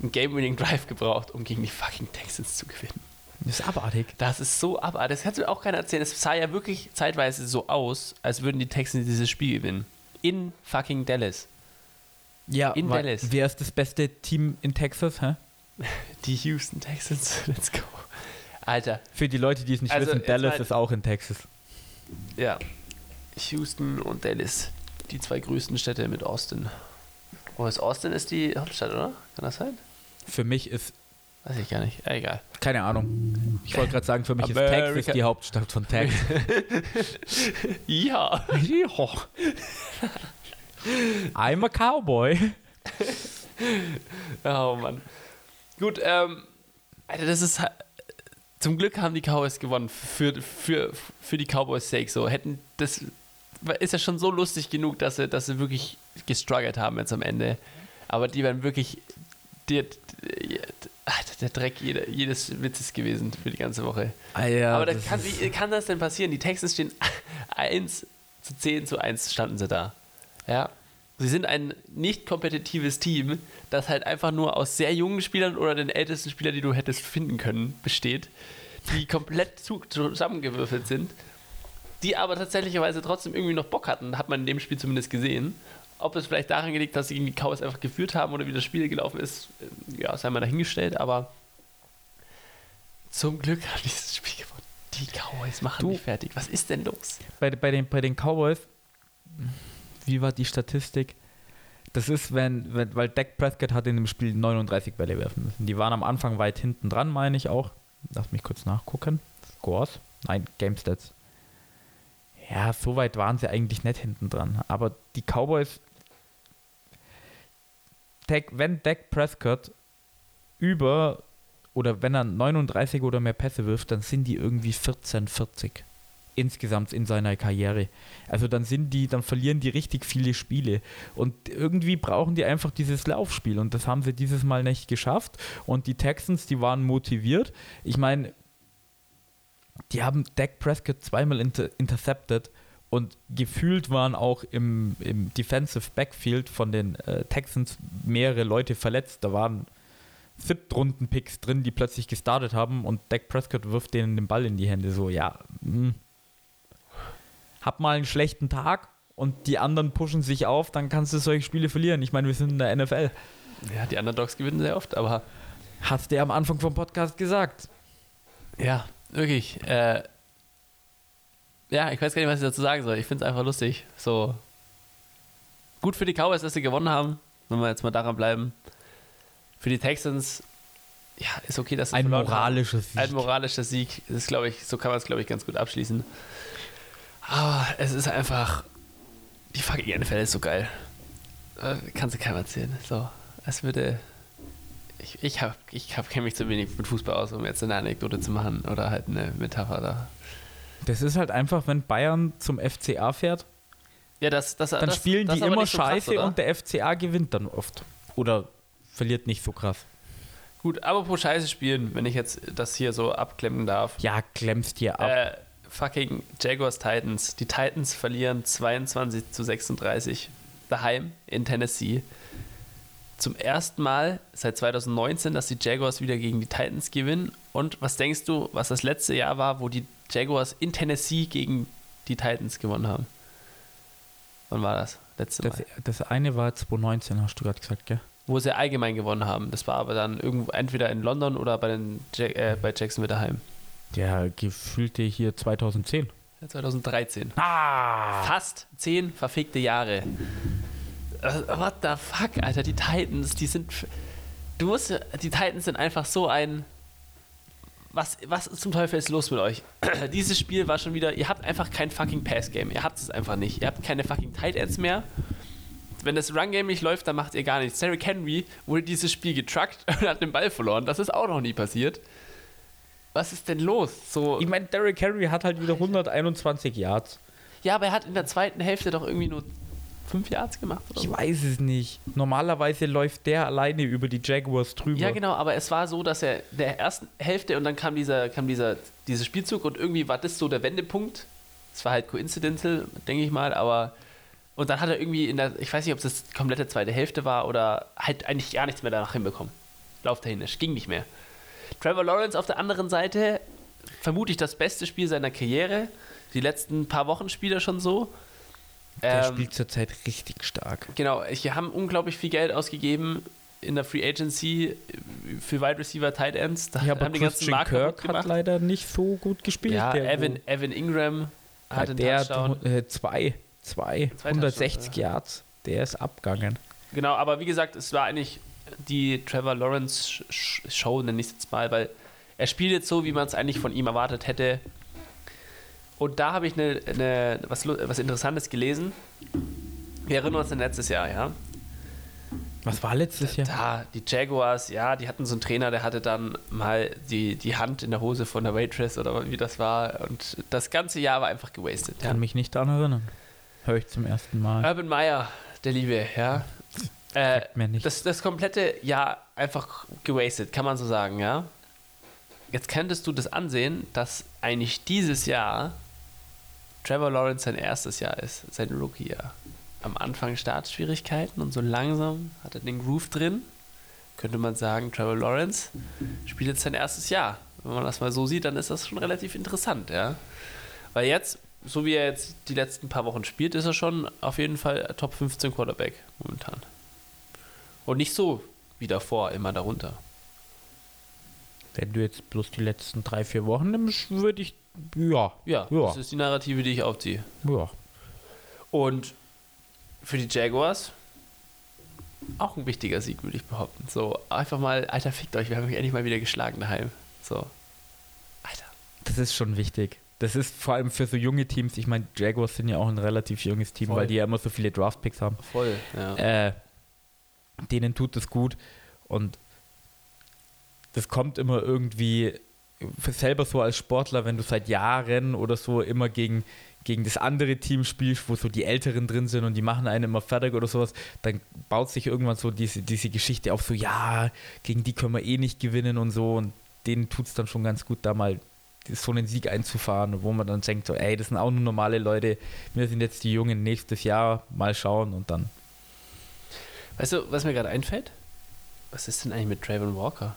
ein Game-Winning Drive gebraucht, um gegen die fucking Texans zu gewinnen. Das ist abartig. Das ist so abartig. Das kannst du auch keiner erzählen. Es sah ja wirklich zeitweise so aus, als würden die Texans dieses Spiel gewinnen. In fucking Dallas. Ja, In Dallas. Wer ist das beste Team in Texas? Hä? Die Houston Texans. Let's go. Alter, Für die Leute, die es nicht Also, wissen, Dallas ist auch in Texas. ja. Houston und Dallas. Die zwei größten Städte mit Austin. Wo ist Austin? Ist die Hauptstadt, oder? Kann das sein? Für mich ist, Weiß ich gar nicht. Egal. keine Ahnung. Ich wollte gerade sagen, für mich ist America. Texas die Hauptstadt von Texas. Ja. Joa. I'm a Cowboy. Oh Mann. Gut, ähm, Alter, das ist. Zum Glück haben die Cowboys gewonnen. Für, für, für die Cowboys' Sake. So hätten das. Ist ja schon so lustig genug, dass sie, dass sie wirklich gestruggelt haben jetzt am Ende. Aber die wären wirklich. Der, der, Dreck jeder, jedes Witzes gewesen für die ganze Woche. Ah, ja, Aber da das kann, wie kann das denn passieren? Die Texans stehen 1 zu 10 zu 1 standen sie da. Ja. Sie sind ein nicht kompetitives Team, das halt einfach nur aus sehr jungen Spielern oder den ältesten Spieler, die du hättest finden können, besteht, die komplett zu, zusammengewürfelt sind, die aber tatsächlicherweise trotzdem irgendwie noch Bock hatten, hat man in dem Spiel zumindest gesehen. Ob es vielleicht daran gelegt, dass sie gegen die Cowboys einfach geführt haben oder wie das Spiel gelaufen ist, äh, ja, sei mal dahingestellt, aber zum Glück haben die dieses Spiel gewonnen. Die Cowboys machen Du- mich fertig. Was ist denn los? bei, bei, den, bei den Cowboys, wie war die Statistik? Das ist, wenn, wenn, weil Dak Prescott hat in dem Spiel 39 Bälle werfen müssen. Die waren am Anfang weit hinten dran, meine ich auch. Lass mich kurz nachgucken. Scores? Nein, Game Stats. Ja, so weit waren sie eigentlich nicht hinten dran. Aber die Cowboys, Dak, wenn Dak Prescott über oder wenn er 39 oder mehr Pässe wirft, dann sind die irgendwie 14, 40 insgesamt in seiner Karriere. Also dann sind die, dann verlieren die richtig viele Spiele. Und irgendwie brauchen die einfach dieses Laufspiel. Und das haben sie dieses Mal nicht geschafft. Und die Texans, die waren motiviert. Ich meine, die haben Dak Prescott zweimal inter intercepted und gefühlt waren auch im, im Defensive Backfield von den äh, Texans mehrere Leute verletzt. Da waren Siebtrunden-Picks drin, die plötzlich gestartet haben und Dak Prescott wirft denen den Ball in die Hände. So, ja, mh. hab mal einen schlechten Tag und die anderen pushen sich auf, dann kannst du solche Spiele verlieren. Ich meine, wir sind in der NFL. Ja, die Underdogs gewinnen sehr oft, aber Hast du ja am Anfang vom Podcast gesagt. ja, wirklich. Äh, ja, ich weiß gar nicht, was ich dazu sagen soll. Ich finde es einfach lustig. So gut für die Cowboys, dass sie gewonnen haben. Wenn wir jetzt mal daran bleiben. Für die Texans, ja, ist okay, dass sie Ein moralischer Sieg. Ein moralischer Sieg. Das ist, glaube ich, so kann man es, glaube ich, ganz gut abschließen. Aber es ist einfach. Die fucking NFL ist so geil. Äh, kannst du keinem erzählen. So, es würde. Ich, ich, ich hab, kenne mich zu wenig mit Fußball aus, um jetzt eine Anekdote zu machen oder halt eine Metapher da. Das ist halt einfach, wenn Bayern zum FCA fährt, Ja, das, das, dann das, spielen die immer so krass, scheiße oder? und der FCA gewinnt dann oft. Oder verliert nicht so krass. Gut, aber pro Scheiße spielen, wenn ich jetzt das hier so abklemmen darf. Ja, klemmst hier ab. Äh, fucking Jaguars Titans. Die Titans verlieren 22 zu 36 daheim in Tennessee. Zum ersten Mal seit 2019, dass die Jaguars wieder gegen die Titans gewinnen. Und was denkst du, was das letzte Jahr war, wo die Jaguars in Tennessee gegen die Titans gewonnen haben? Wann war das? Letzte das, Mal. das eine war 2019, hast du gerade gesagt, gell? Wo sie allgemein gewonnen haben. Das war aber dann irgendwo entweder in London oder bei, den ja äh, bei Jacksonville daheim. Der gefühlte hier 2010. Ja, 2013. Ah! Fast zehn verfickte Jahre. Äh, What the fuck, Alter, die Titans, die sind. Du musst. Die Titans sind einfach so ein. Was, was zum Teufel ist los mit euch? Dieses Spiel war schon wieder. Ihr habt einfach kein fucking Pass-Game. Ihr habt es einfach nicht. Ihr habt keine fucking Tight Ends mehr. Wenn das Run-Game nicht läuft, dann macht ihr gar nichts. Derrick Henry wurde dieses Spiel getruckt und hat den Ball verloren. Das ist auch noch nie passiert. Was ist denn los? So, Ich meine, Derrick Henry hat halt wieder 121 Yards. ja, aber er hat in der zweiten Hälfte doch irgendwie nur fünf Yards gemacht oder Ich so. weiß es nicht. Normalerweise läuft der alleine über die Jaguars drüber. Ja, genau, aber es war so, dass er in der ersten Hälfte und dann kam dieser, kam dieser, dieser Spielzug und irgendwie war das so der Wendepunkt. Es war halt coincidental, denke ich mal, aber Und dann hat er irgendwie in der, ich weiß nicht, ob es das komplette zweite Hälfte war oder halt eigentlich gar nichts mehr danach hinbekommen. Lauftechnisch, ging nicht mehr. Trevor Lawrence auf der anderen Seite, vermutlich das beste Spiel seiner Karriere. Die letzten paar Wochen spielt er schon so. Der Ähm, spielt zurzeit richtig stark. Genau, wir haben unglaublich viel Geld ausgegeben in der Free Agency für Wide Receiver, Tight Ends. Da Ja, aber haben die ganzen Christian Markt Kirk hat leider nicht so gut gespielt. Ja, Evan, Evan Ingram ja, hat einen der Touchdown. äh, zwei, zwei, Zwei 160 Touchdowns, Yards. Der ist abgegangen. Genau, aber wie gesagt, es war eigentlich die Trevor Lawrence Sh- Sh- Show, nenne ich es jetzt mal, weil er spielt jetzt so, wie man es eigentlich von ihm erwartet hätte. Und da habe ich eine, eine, was, was Interessantes gelesen. Wir erinnern uns an letztes Jahr, ja. Was war letztes Jahr? Da, die Jaguars, ja, die hatten so einen Trainer, der hatte dann mal die, die Hand in der Hose von der Waitress oder wie das war. Und das ganze Jahr war einfach gewastet. Ja. Kann mich nicht daran erinnern. Höre ich zum ersten Mal. Urban Meyer, der Liebe, ja. Äh, mir nicht. das, das komplette Jahr einfach gewastet, kann man so sagen, ja. Jetzt könntest du das ansehen, dass eigentlich dieses Jahr Trevor Lawrence sein erstes Jahr ist, sein Rookie-Jahr. Am Anfang Startschwierigkeiten und so langsam hat er den Groove drin. Könnte man sagen, Trevor Lawrence spielt jetzt sein erstes Jahr. Wenn man das mal so sieht, dann ist das schon relativ interessant, ja. Weil jetzt, so wie er jetzt die letzten paar Wochen spielt, ist er schon auf jeden Fall Top 15 Quarterback momentan. Und nicht so wie davor, immer darunter. Wenn du jetzt bloß die letzten drei, vier Wochen nimmst, würde ich. Ja. Ja, Ja. das ist die Narrative, die ich aufziehe. Ja. Und für die Jaguars auch ein wichtiger Sieg, würde ich behaupten. So, einfach mal, Alter, fickt euch, wir haben euch endlich mal wieder geschlagen daheim. So. Alter. Das ist schon wichtig. Das ist vor allem für so junge Teams. Ich meine, Jaguars sind ja auch ein relativ junges Team, Voll. weil die ja immer so viele Draftpicks haben. Voll, ja. Äh, denen tut es gut und das kommt immer irgendwie selber so als Sportler, wenn du seit Jahren oder so immer gegen, gegen das andere Team spielst, wo so die Älteren drin sind und die machen einen immer fertig oder sowas, dann baut sich irgendwann so diese, diese Geschichte auf, so ja, gegen die können wir eh nicht gewinnen und so und denen tut es dann schon ganz gut, da mal so einen Sieg einzufahren, wo man dann denkt, so, ey, das sind auch nur normale Leute, wir sind jetzt die Jungen nächstes Jahr, mal schauen und dann Weißt du, was mir gerade einfällt? Was ist denn eigentlich mit Trayvon Walker?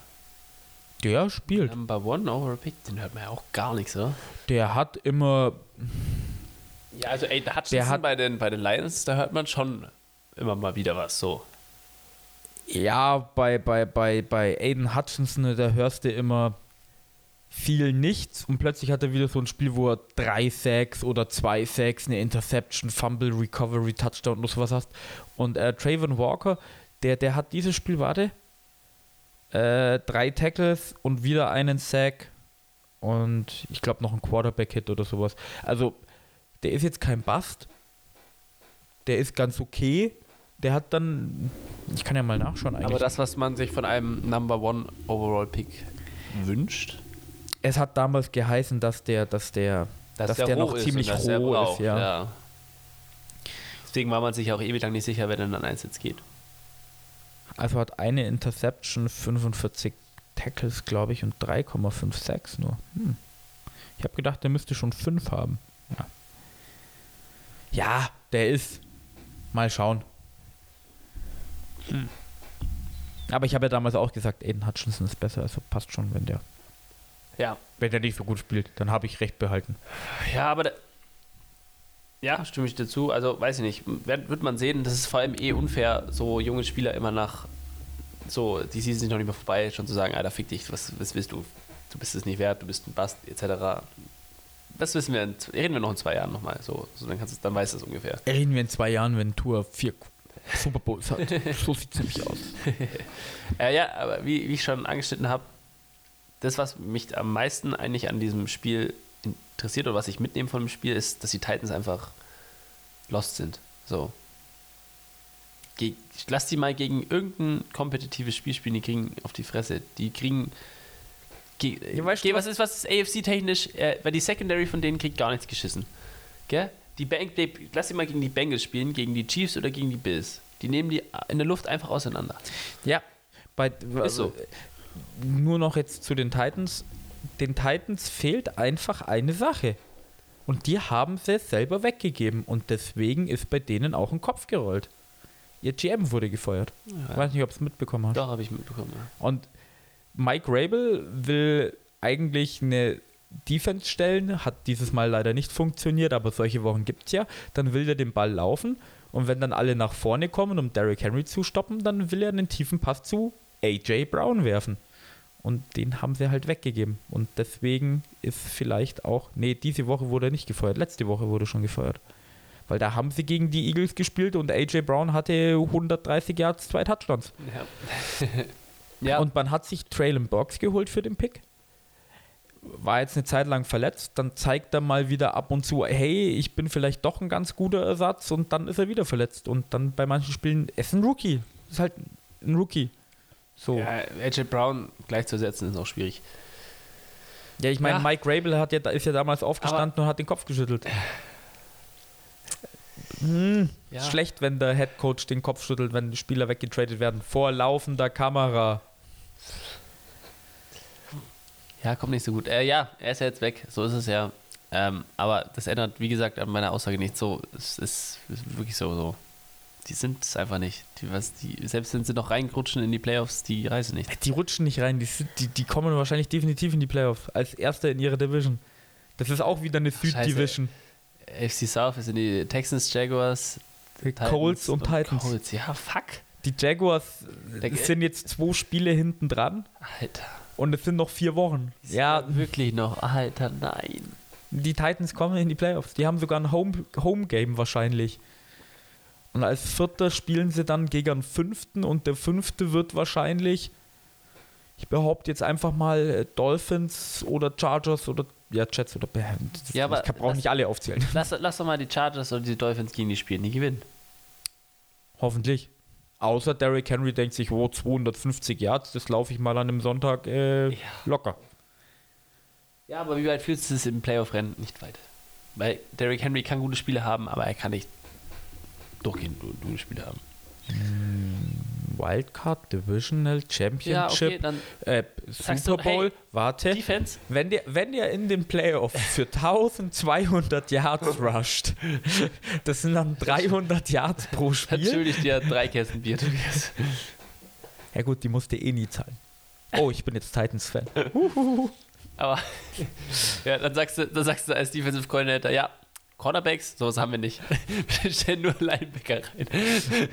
Der spielt. Number One Overall Pick, den hört man ja auch gar nicht so. Der hat immer, Ja, also ey, Hutchinson Der hat- bei, den, bei den Lions, da hört man schon immer mal wieder was so. ja, bei, bei, bei, bei Aiden Hutchinson, da hörst du immer viel nichts und plötzlich hat er wieder so ein Spiel, wo er drei Sacks oder zwei Sacks, eine Interception, Fumble, Recovery, Touchdown und sowas hast. Und äh, Trayvon Walker, der, der hat dieses Spiel, warte, äh, drei Tackles und wieder einen Sack und ich glaube noch ein Quarterback-Hit oder sowas. Also, der ist jetzt kein Bust. Der ist ganz okay. Der hat dann, ich kann ja mal nachschauen eigentlich. Aber das, was man sich von einem Number One Overall Pick wünscht, es hat damals geheißen, dass der, dass der, dass der, noch roh ist ziemlich dass der roh ist, ja. Deswegen war man sich auch ewig lang nicht sicher, wer denn an eins jetzt geht. Also hat eine Interception, 45 Tackles, glaube ich, und 3,56 nur. Hm. Ich habe gedacht, der müsste schon 5 haben. Ja. ja, der ist. Mal schauen. Hm. Aber ich habe ja damals auch gesagt, Aiden Hutchinson ist besser, also passt schon, wenn der, Ja. wenn der nicht so gut spielt, dann habe ich recht behalten. Ja, aber da, ja, stimme ich dazu. Also, weiß ich nicht. Wird, man sehen, das ist vor allem eh unfair, so junge Spieler immer nach so, die Season sind noch nicht mehr vorbei, schon zu sagen, Alter, fick dich, was, was willst du? Du bist es nicht wert, du bist ein Bast, etc. Das wissen wir, in, reden wir noch in zwei Jahren nochmal. So, so dann, kannst du, dann weißt du es ungefähr. Reden wir in zwei Jahren, wenn Tour vier Super Bowls hat. so sieht es nämlich aus. Äh, ja, aber wie, wie ich schon angeschnitten habe, das, was mich am meisten eigentlich an diesem Spiel interessiert oder was ich mitnehme von dem Spiel, ist, dass die Titans einfach lost sind. So. Ge lass die mal gegen irgendein kompetitives Spiel spielen, die kriegen auf die Fresse. Die kriegen. Ge Ja, weißt du was ist, was ist AFC-technisch? Äh, weil die Secondary von denen kriegt gar nichts geschissen. Gell? Die die, lass sie mal gegen die Bengals spielen, gegen die Chiefs oder gegen die Bills. Die nehmen die in der Luft einfach auseinander. Ja, bei, Ist so. Nur noch jetzt zu den Titans. Den Titans fehlt einfach eine Sache. Und die haben sie selber weggegeben. Und deswegen ist bei denen auch ein Kopf gerollt. Ihr GM wurde gefeuert. Ich weiß nicht, ob es mitbekommen hast. Doch, habe ich mitbekommen. Ja. Und Mike Rabel will eigentlich eine Defense stellen, hat dieses Mal leider nicht funktioniert, aber solche Wochen gibt es ja. Dann will er den Ball laufen und wenn dann alle nach vorne kommen, um Derrick Henry zu stoppen, dann will er einen tiefen Pass zu AJ Brown werfen. Und den haben sie halt weggegeben. Und deswegen ist vielleicht auch. Nee, diese Woche wurde er nicht gefeuert. Letzte Woche wurde schon gefeuert. Weil da haben sie gegen die Eagles gespielt und AJ Brown hatte 130 Yards, zwei Touchdowns. Ja. ja. Und man hat sich Traylon Box geholt für den Pick. War jetzt eine Zeit lang verletzt, dann zeigt er mal wieder ab und zu, hey, ich bin vielleicht doch ein ganz guter Ersatz und dann ist er wieder verletzt. Und dann bei manchen Spielen, er ist ein Rookie. Ist halt ein Rookie. So. ja, AJ Brown gleichzusetzen ist auch schwierig. Ja, ich meine, Ja. Mike Rabel hat ja, ist ja damals aufgestanden und hat den Kopf geschüttelt. Hm, Ja. Schlecht, wenn der Head Coach den Kopf schüttelt, wenn die Spieler weggetradet werden. Vor laufender Kamera. Ja, kommt nicht so gut. Äh, ja, er ist ja jetzt weg. So ist es ja. Ähm, aber das ändert, wie gesagt, an meiner Aussage nicht so. Es ist, ist wirklich so, so. Die sind es einfach nicht. Die, was, die, selbst wenn sie noch reinrutschen in die Playoffs, die reisen nicht. Die rutschen nicht rein, die, die, die kommen wahrscheinlich definitiv in die Playoffs. Als Erster in ihrer Division. Das ist auch wieder eine. Süd-Division. AFC South sind die Texans, Jaguars, Colts und Titans. Colts. Ja, fuck. Die Jaguars äh, sind jetzt zwei Spiele hinten dran Alter. und es sind noch vier Wochen. Ja, Wirklich noch. Alter, nein. Die Titans kommen in die Playoffs. Die haben sogar ein Home, Home Game wahrscheinlich. Und als Vierter spielen sie dann gegen einen Fünften und der Fünfte wird wahrscheinlich, ich behaupte jetzt einfach mal äh, Dolphins oder Chargers oder ja Jets oder das- Ja, ich brauche nicht alle aufzählen. Lass, lass doch mal die Chargers oder die Dolphins gegen die spielen. Die gewinnen. Hoffentlich. Außer Derrick Henry denkt sich, oh 250 Yards, das laufe ich mal an einem Sonntag äh, Ja. locker. Ja, aber wie weit fühlst du es im Playoff-Rennen? Nicht weit. Weil Derrick Henry kann gute Spiele haben, aber er kann nicht durchgehend gu- gute Spiele haben. Wildcard, Divisional, Championship, dann äh, Sagst du, Super Bowl, hey, warte. Defense. Wenn der, wenn der in den Playoffs für 1200 Yards rusht, das sind dann 300 Yards pro Spiel. schulde ich dir drei Kästen Bier, Tobias. Ja gut, die musste eh nie zahlen. Oh, ich bin jetzt Titans-Fan. Aber ja, dann sagst du, dann sagst du als Defensive Coordinator, ja, Cornerbacks, sowas haben wir nicht. Wir stellen nur Linebacker rein.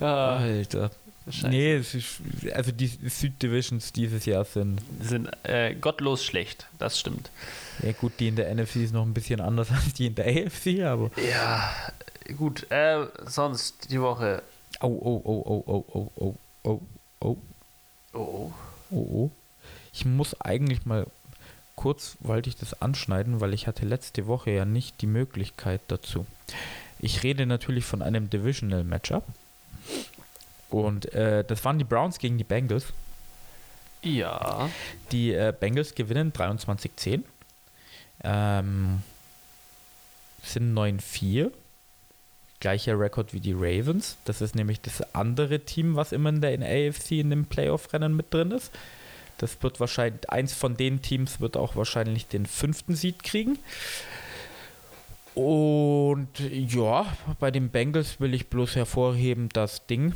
ja, Alter. Scheiße. Nee, es ist, also die Süddivisions dieses Jahr sind, sind äh, gottlos schlecht, das stimmt. ja gut, die in der NFC ist noch ein bisschen anders als die in der AFC, aber. Ja, gut. Äh, sonst die Woche. Oh, oh, oh, oh, oh, oh, oh, oh, oh, Oh, oh. oh, oh. Ich muss eigentlich mal kurz, wollte ich das anschneiden, weil ich hatte letzte Woche ja nicht die Möglichkeit dazu. Ich rede natürlich von einem Divisional Matchup. Und äh, das waren die Browns gegen die Bengals. Ja. Die äh, Bengals gewinnen 23-10. Ähm, sind 9-4. Gleicher Rekord wie die Ravens. Das ist nämlich das andere Team, was immer in der AFC in dem Playoff-Rennen mit drin ist. Das wird wahrscheinlich, eins von den Teams wird auch wahrscheinlich den fünften Seed kriegen. Und ja, bei den Bengals will ich bloß hervorheben, dass Ding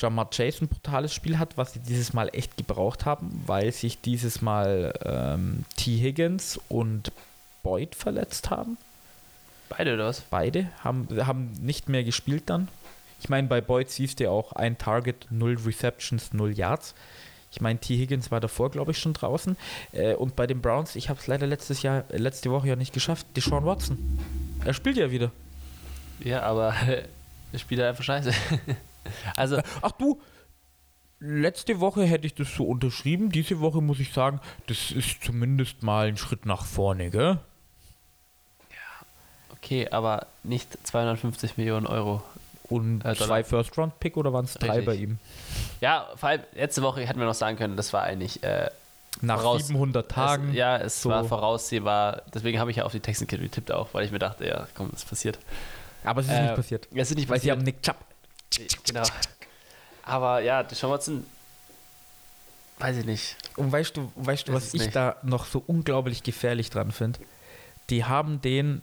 Jamar Chase ein brutales Spiel hat, was sie dieses Mal echt gebraucht haben, weil sich dieses Mal ähm, T. Higgins und Boyd verletzt haben. Beide oder was? Beide haben, haben nicht mehr gespielt dann. Ich meine, bei Boyd siehst du auch ein Target, null Receptions, null Yards. Ich meine, T. Higgins war davor, glaube ich, schon draußen. Äh, und bei den Browns, ich habe es leider letztes Jahr, äh, letzte Woche ja nicht geschafft, Deshaun Watson. Er spielt ja wieder. Ja, aber der spielt einfach scheiße. also, Ach du, letzte Woche hätte ich das so unterschrieben. Diese Woche muss ich sagen, das ist zumindest mal ein Schritt nach vorne, gell? okay, aber nicht 250 Millionen Euro. Und Äh, zwei. First-Round-Pick oder waren es drei bei ihm? Ja, vor allem letzte Woche hätten wir noch sagen können, das war eigentlich. Äh, Nach Voraus- 700 Tagen. Es, ja, es so. war voraussehbar. Deswegen habe ich ja auf die Texans getippt auch, weil ich mir dachte, ja, komm, das passiert. Aber es ist Äh, nicht passiert. Es ist nicht Weil sie passiert. haben Nick Chubb. Genau. Aber ja, Deshaun Watson, weiß ich nicht. Und weißt du, weißt du was es ich nicht. da noch so unglaublich gefährlich dran finde? die haben den,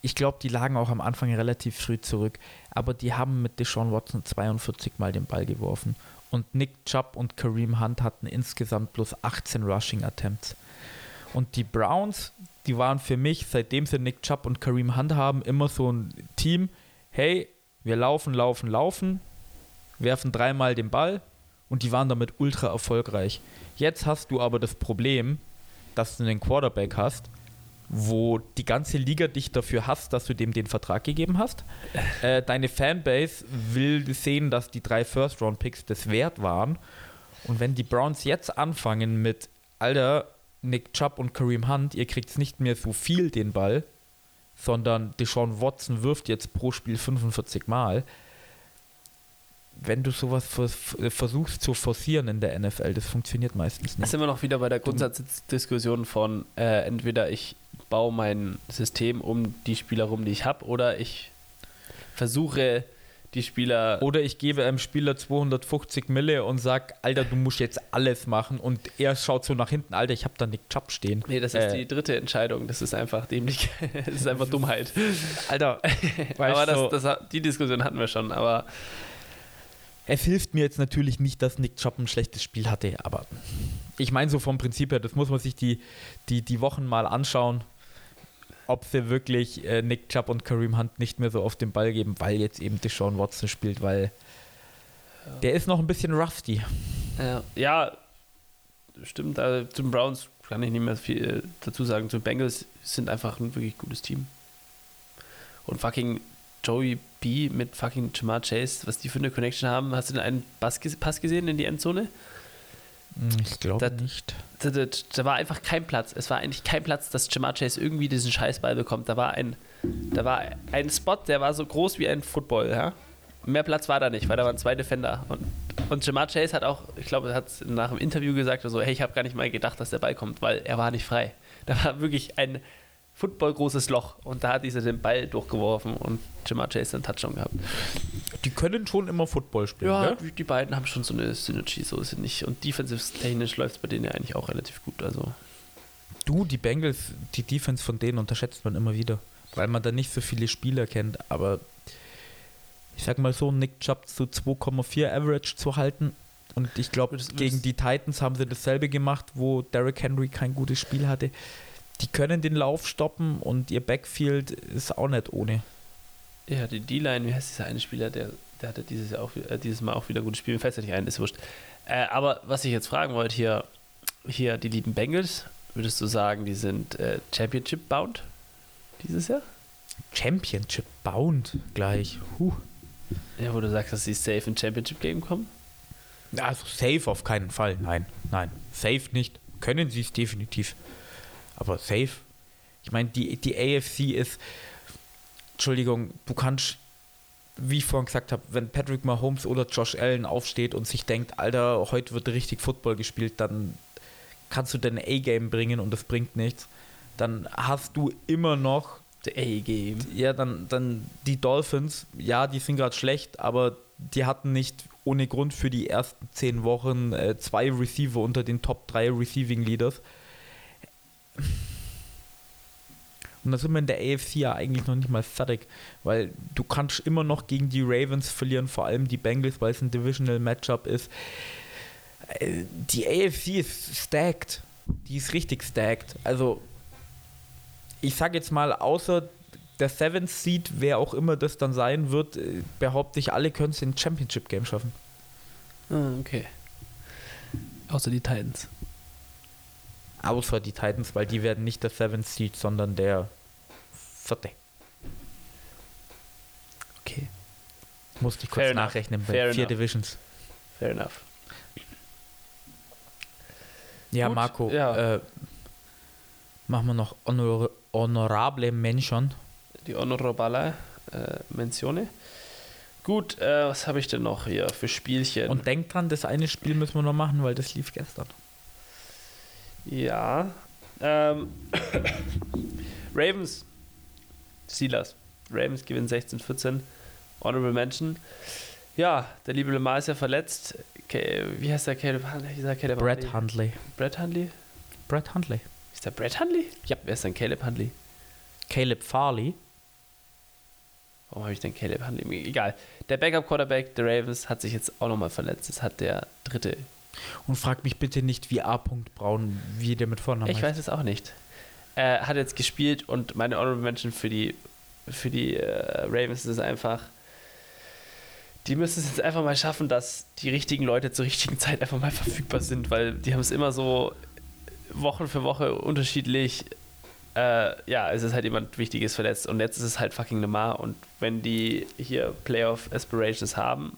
ich glaube, die lagen auch am Anfang relativ früh zurück, aber die haben mit Deshaun Watson 42 Mal den Ball geworfen. Und Nick Chubb und Kareem Hunt hatten insgesamt bloß 18 Rushing Attempts. Und die Browns, die waren für mich, seitdem sie Nick Chubb und Kareem Hunt haben, immer so ein Team, hey, wir laufen, laufen, laufen, werfen dreimal den Ball und die waren damit ultra erfolgreich. Jetzt hast du aber das Problem, dass du einen Quarterback hast, wo die ganze Liga dich dafür hasst, dass du dem den Vertrag gegeben hast. Äh, deine Fanbase will sehen, dass die drei First-Round-Picks das wert waren. Und wenn die Browns jetzt anfangen mit, Alter, Nick Chubb und Kareem Hunt, ihr kriegt nicht mehr so viel den Ball, sondern Deshaun Watson wirft jetzt pro Spiel 45 Mal. Wenn du sowas vers versuchst zu forcieren in der NFL, das funktioniert meistens Da nicht. sind wir noch wieder bei der Grundsatzdiskussion von äh, entweder ich baue mein System um die Spieler rum, die ich habe, oder ich versuche die Spieler. Oder ich gebe einem Spieler 250 Mille und sag, Alter, du musst jetzt alles machen. Und er schaut so nach hinten, Alter, ich habe da Nick Chubb stehen. Nee, das ist Äh, die dritte Entscheidung. Das ist einfach dämlich. das ist einfach Dummheit. Alter, aber das, das, die Diskussion hatten wir schon. Aber es hilft mir jetzt natürlich nicht, dass Nick Chubb ein schlechtes Spiel hatte, aber ich meine so vom Prinzip her, das muss man sich die, die, die Wochen mal anschauen, ob sie wirklich äh, Nick Chubb und Kareem Hunt nicht mehr so auf den Ball geben, weil jetzt eben Deshaun Watson spielt, weil der ist noch ein bisschen rusty. Ja, ja stimmt. Also zum Browns kann ich nicht mehr viel äh, dazu sagen. Zum Bengals sind einfach ein wirklich gutes Team. Und fucking Joey B mit fucking Jamar Chase, was die für eine Connection haben. Hast du denn einen Pass, ges- Pass gesehen in die Endzone? Hm, Ich glaube nicht. Da, da, da war einfach kein Platz. Es war eigentlich kein Platz, dass Jamar Chase irgendwie diesen Scheißball bekommt. Da war ein, da war ein Spot, der war so groß wie ein Football, ja. Mehr Platz war da nicht, weil da waren zwei Defender. Und, und Jamar Chase hat auch, ich glaube, er hat nach dem Interview gesagt, also, hey, ich habe gar nicht mal gedacht, dass der Ball kommt, weil er war nicht frei. Da war wirklich ein Football-großes Loch und da hat dieser den Ball durchgeworfen und Jamar Chase einen Touchdown gehabt. Die können schon immer Football spielen, Ja, gell? die, die beiden haben schon so eine Synergy, so ist es nicht. Und defensiv-technisch läuft es bei denen ja eigentlich auch relativ gut. Also. Du, die Bengals, die Defense von denen unterschätzt man immer wieder, weil man da nicht so viele Spieler kennt. Aber ich sag mal so, Nick Chubb zu 2,4 Average zu halten. Und ich glaube, gegen die Titans haben sie dasselbe gemacht, wo Derrick Henry kein gutes Spiel hatte. Die können den Lauf stoppen und ihr Backfield ist auch nicht ohne. Ja, die D-Line, wie heißt dieser eine Spieler, der, der hatte dieses, Jahr auch, äh, dieses Mal auch wieder gutes Spiel. Mir fällt ja nicht ein, ist wurscht. Äh, aber was ich jetzt fragen wollte, hier, hier die lieben Bengals, würdest du sagen, die sind äh, Championship-bound dieses Jahr? Championship bound gleich. Huh. Ja, wo du sagst, dass sie safe in Championship-Game kommen? Also safe auf keinen Fall. Nein, nein. Safe nicht. Können sie es definitiv. Aber safe. Ich meine, die, die AFC ist. Entschuldigung, du kannst, wie ich vorhin gesagt habe, wenn Patrick Mahomes oder Josh Allen aufsteht und sich denkt, Alter, heute wird richtig Football gespielt, dann kannst du dein A-Game bringen und das bringt nichts. Dann hast du immer noch A-Game. ja, dann, dann die Dolphins, ja, die sind gerade schlecht, aber die hatten nicht ohne Grund für die ersten zehn Wochen äh, zwei Receiver unter den Top 3 Receiving Leaders. Und da sind wir in der AFC ja eigentlich noch nicht mal fertig, weil du kannst immer noch gegen die Ravens verlieren, vor allem die Bengals, weil es ein Divisional Matchup ist. Äh, Die AFC ist stacked. Die ist richtig stacked. Also, ich sage jetzt mal, außer der Seventh Seed, wer auch immer das dann sein wird, äh, behaupte ich, alle können es in Championship Game schaffen. Ah, okay. Außer die Titans. Außer die Titans, weil die werden nicht der Seventh Seed, sondern der vierte. Okay. Musste ich kurz Fair enough. nachrechnen bei Fair vier enough. Divisions. Fair enough. Ja, Gut, Marco, ja. Äh, machen wir noch honor honorable Mention. Die Honorable äh, Menzione. Gut, äh, was habe ich denn noch hier für Spielchen? Und denkt dran, das eine Spiel müssen wir noch machen, weil das lief gestern. Ja. Ähm, Ravens. Steelers. Ravens gewinnen 16-14. Honorable Mention. Ja, der liebe Lamar ist ja verletzt. Ke wie heißt der Caleb Huntley? Brett Huntley? Brett Huntley? Brett Hundley. Ist der Brett Huntley? Ja. Wer ist denn Caleb Huntley? Caleb Farley. Warum habe ich denn Caleb Huntley? Egal. Der Backup-Quarterback der Ravens hat sich jetzt auch nochmal verletzt. Das hat der dritte. Und frag mich bitte nicht, wie A. Braun, wie der mit Vornamen Ich weiß es auch nicht. Er hat jetzt gespielt und meine Honorable Mention für die, für die äh, Ravens ist einfach, die müssen es jetzt einfach mal schaffen, dass die richtigen Leute zur richtigen Zeit einfach mal verfügbar sind, weil die haben es immer so Wochen für Woche unterschiedlich. Äh, ja, es ist halt jemand Wichtiges verletzt und jetzt ist es halt fucking Lamar und wenn die hier Playoff Aspirations haben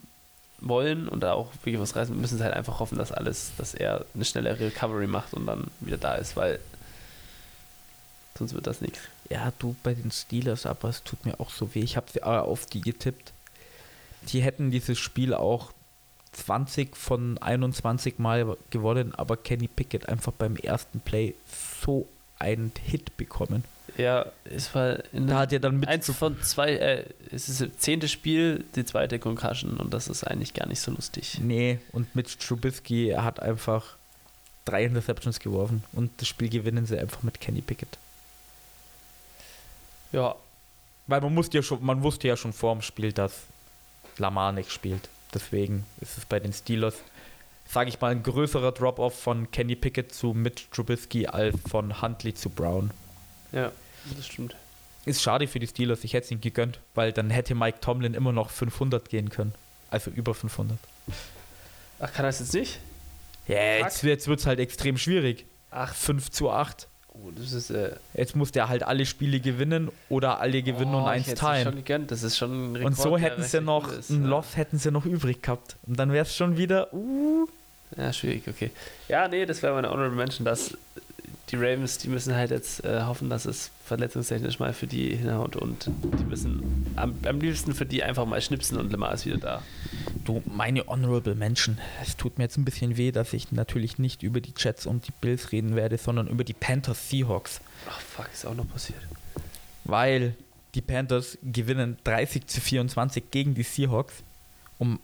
wollen und da auch wirklich was reißen, müssen sie halt einfach hoffen, dass alles, dass er eine schnelle Recovery macht und dann wieder da ist, weil sonst wird das nichts. Ja, du bei den Steelers, aber es tut mir auch so weh. Ich habe auf die getippt. Die hätten dieses Spiel auch 20 von 21 Mal gewonnen, aber Kenny Pickett einfach beim ersten Play so einen Hit bekommen. Ja, es war da hat er dann mit eins von zwei, äh, es ist das zehnte Spiel, die zweite Concussion und das ist eigentlich gar nicht so lustig. Nee, und mit Trubisky hat einfach drei Interceptions geworfen und das Spiel gewinnen sie einfach mit Kenny Pickett. Ja. Weil man wusste ja schon, man wusste ja schon vor dem Spiel, dass Lamar nicht spielt. Deswegen ist es bei den Steelers, sage ich mal, ein größerer Drop-off von Kenny Pickett zu Mitch Trubisky als von Huntley zu Brown. Ja, das stimmt. Ist schade für die Steelers, ich hätte es ihnen gegönnt, weil dann hätte Mike Tomlin immer noch 500 gehen können. Also über 500. Ach, kann das jetzt nicht? Ja, jetzt, jetzt wird es halt extrem schwierig. Ach, 5 zu 8. Oh, das ist, äh Jetzt muss der halt alle Spiele gewinnen oder alle gewinnen oh, und eins teilen. Schon gegönnt. Das ist schon ein Rekord, Und so hätten sie noch ist, ein ja. Loss hätten sie noch übrig gehabt. Und dann wäre es schon wieder. Uh. Ja, schwierig, okay. Ja, nee, das wäre meine Honorable Mention, dass die Ravens, die müssen halt jetzt äh, hoffen, dass es verletzungstechnisch mal für die hinhaut und die müssen am, am liebsten für die einfach mal schnipsen und Lemar ist wieder da. Du, meine Honorable Mention, es tut mir jetzt ein bisschen weh, dass ich natürlich nicht über die Jets und die Bills reden werde, sondern über die Panthers Seahawks. Ach fuck, ist auch noch passiert. Weil die Panthers gewinnen 30 zu 24 gegen die Seahawks. Um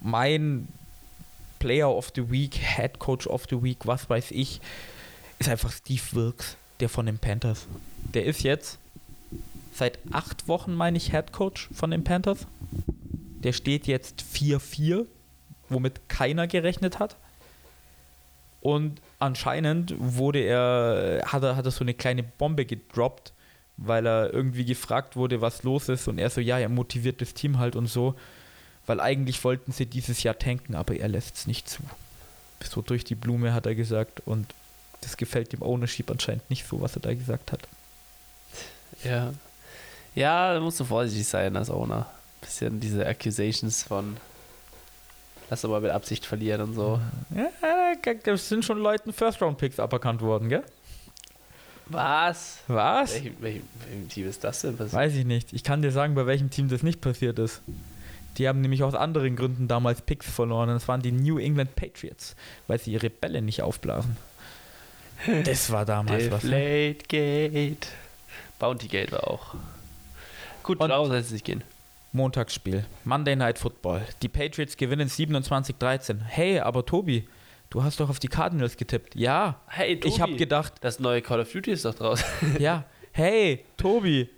mein Player of the Week, Head Coach of the Week, was weiß ich, ist einfach Steve Wilkes, der von den Panthers. Der ist jetzt seit acht Wochen, meine ich, Head Coach von den Panthers. Der steht jetzt 4-4, womit keiner gerechnet hat. Und anscheinend wurde er, hat er, hat er so eine kleine Bombe gedroppt, weil er irgendwie gefragt wurde, was los ist. Und er so, ja, er motiviert das Team halt und so. Weil eigentlich wollten sie dieses Jahr tanken, aber er lässt es nicht zu. So durch die Blume hat er gesagt. Und das gefällt dem Ownership anscheinend nicht so, was er da gesagt hat. Ja. Ja, da musst du vorsichtig sein als Owner. Bisschen diese Accusations von lass aber mit Absicht verlieren und so. Ja, da sind schon Leuten First-Round-Picks aberkannt worden, gell? Was? Was? Welchem, welchem, welchem, Team ist das denn passiert? Weiß ich nicht. Ich kann dir sagen, bei welchem Team das nicht passiert ist. Die haben nämlich aus anderen Gründen damals Picks verloren. Das waren die New England Patriots, weil sie ihre Bälle nicht aufblasen. Das war damals was. Ne? Gate. Bounty Gate war auch. Gut, Und raus lässt sich gehen. Montagsspiel. Monday Night Football. Die Patriots gewinnen 27-13. Hey, aber Tobi, du hast doch auf die Cardinals getippt. Ja. Hey, Tobi. Ich habe gedacht. Das neue Call of Duty ist doch draußen. ja. Hey, Tobi,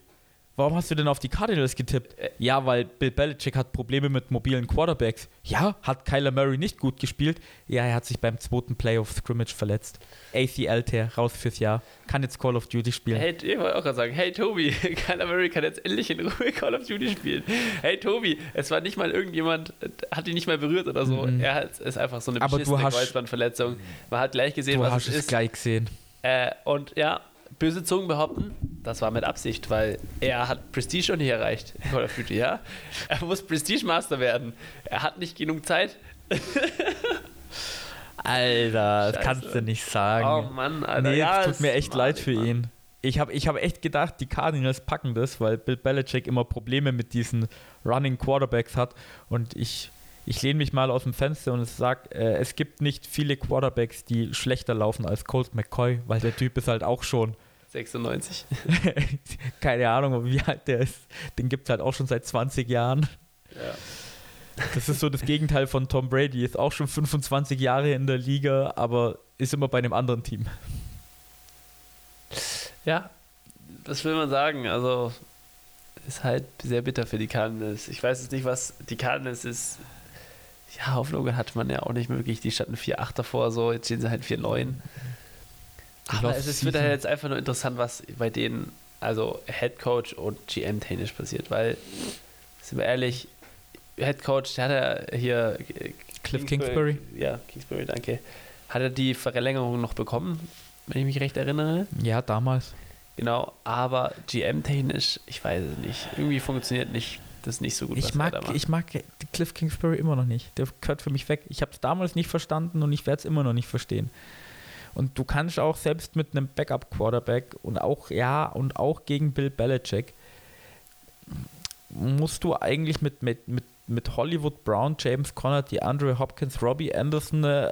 Warum hast du denn auf die Cardinals getippt? Äh, ja, weil Bill Belichick hat Probleme mit mobilen Quarterbacks. Ja, hat Kyler Murray nicht gut gespielt. Ja, er hat sich beim zweiten Playoff Scrimmage verletzt. ACL-Tear, raus fürs Jahr. Kann jetzt Call of Duty spielen. Hey, ich wollte auch gerade sagen, hey Tobi, Kyler Murray kann jetzt endlich in Ruhe Call of Duty spielen. Hey Tobi, es war nicht mal irgendjemand, hat ihn nicht mal berührt oder so. Mhm. Er hat, ist einfach so eine beschissene Kreuzbandverletzung. Man hat gleich gesehen, du was hast es ist. gleich gesehen. Äh, und ja, böse Zungen behaupten, das war mit Absicht, weil er hat Prestige schon nicht erreicht in Call of Duty, ja? Er muss Prestige Master werden. Er hat nicht genug Zeit. Alter, das kannst du nicht sagen. Oh Mann, Alter. Nee, ja, tut mir echt leid für Mann. ihn. Ich habe ich hab echt gedacht, die Cardinals packen das, weil Bill Belichick immer Probleme mit diesen Running Quarterbacks hat. Und ich, ich lehne mich mal aus dem Fenster und sage, äh, es gibt nicht viele Quarterbacks, die schlechter laufen als Colt McCoy, weil der Typ ist halt auch schon 96. Keine Ahnung, wie alt der ist. Den gibt es halt auch schon seit 20 Jahren. Ja. Das ist so das Gegenteil von Tom Brady. Ist auch schon 25 Jahre in der Liga, aber ist immer bei einem anderen Team. Ja, was will man sagen? Also, ist halt sehr bitter für die Cardinals. Ich weiß jetzt nicht, was die Cardinals ist. Ja, Hoffnungen hat man ja auch nicht wirklich. Die standen 4-8 davor, so. Jetzt stehen sie halt 4-9. Aber es ist, wird halt jetzt einfach nur interessant, was bei denen, also Head Coach und GM technisch passiert, weil, sind wir ehrlich, Head Coach, der hat ja hier Cliff Kingsbury. Ja, Kingsbury, danke. Hat er die Verlängerung noch bekommen, wenn ich mich recht erinnere? Ja, damals. Genau, aber GM-technisch, ich weiß es nicht. Irgendwie funktioniert nicht das nicht so gut. Ich mag, ich mag Cliff Kingsbury immer noch nicht. Der gehört für mich weg. Ich habe es damals nicht verstanden und ich werde es immer noch nicht verstehen. Und du kannst auch selbst mit einem Backup-Quarterback und auch, ja, und auch gegen Bill Belichick, musst du eigentlich mit, mit, mit, mit Hollywood Brown, James Conner, DeAndre Hopkins, Robbie Anderson äh,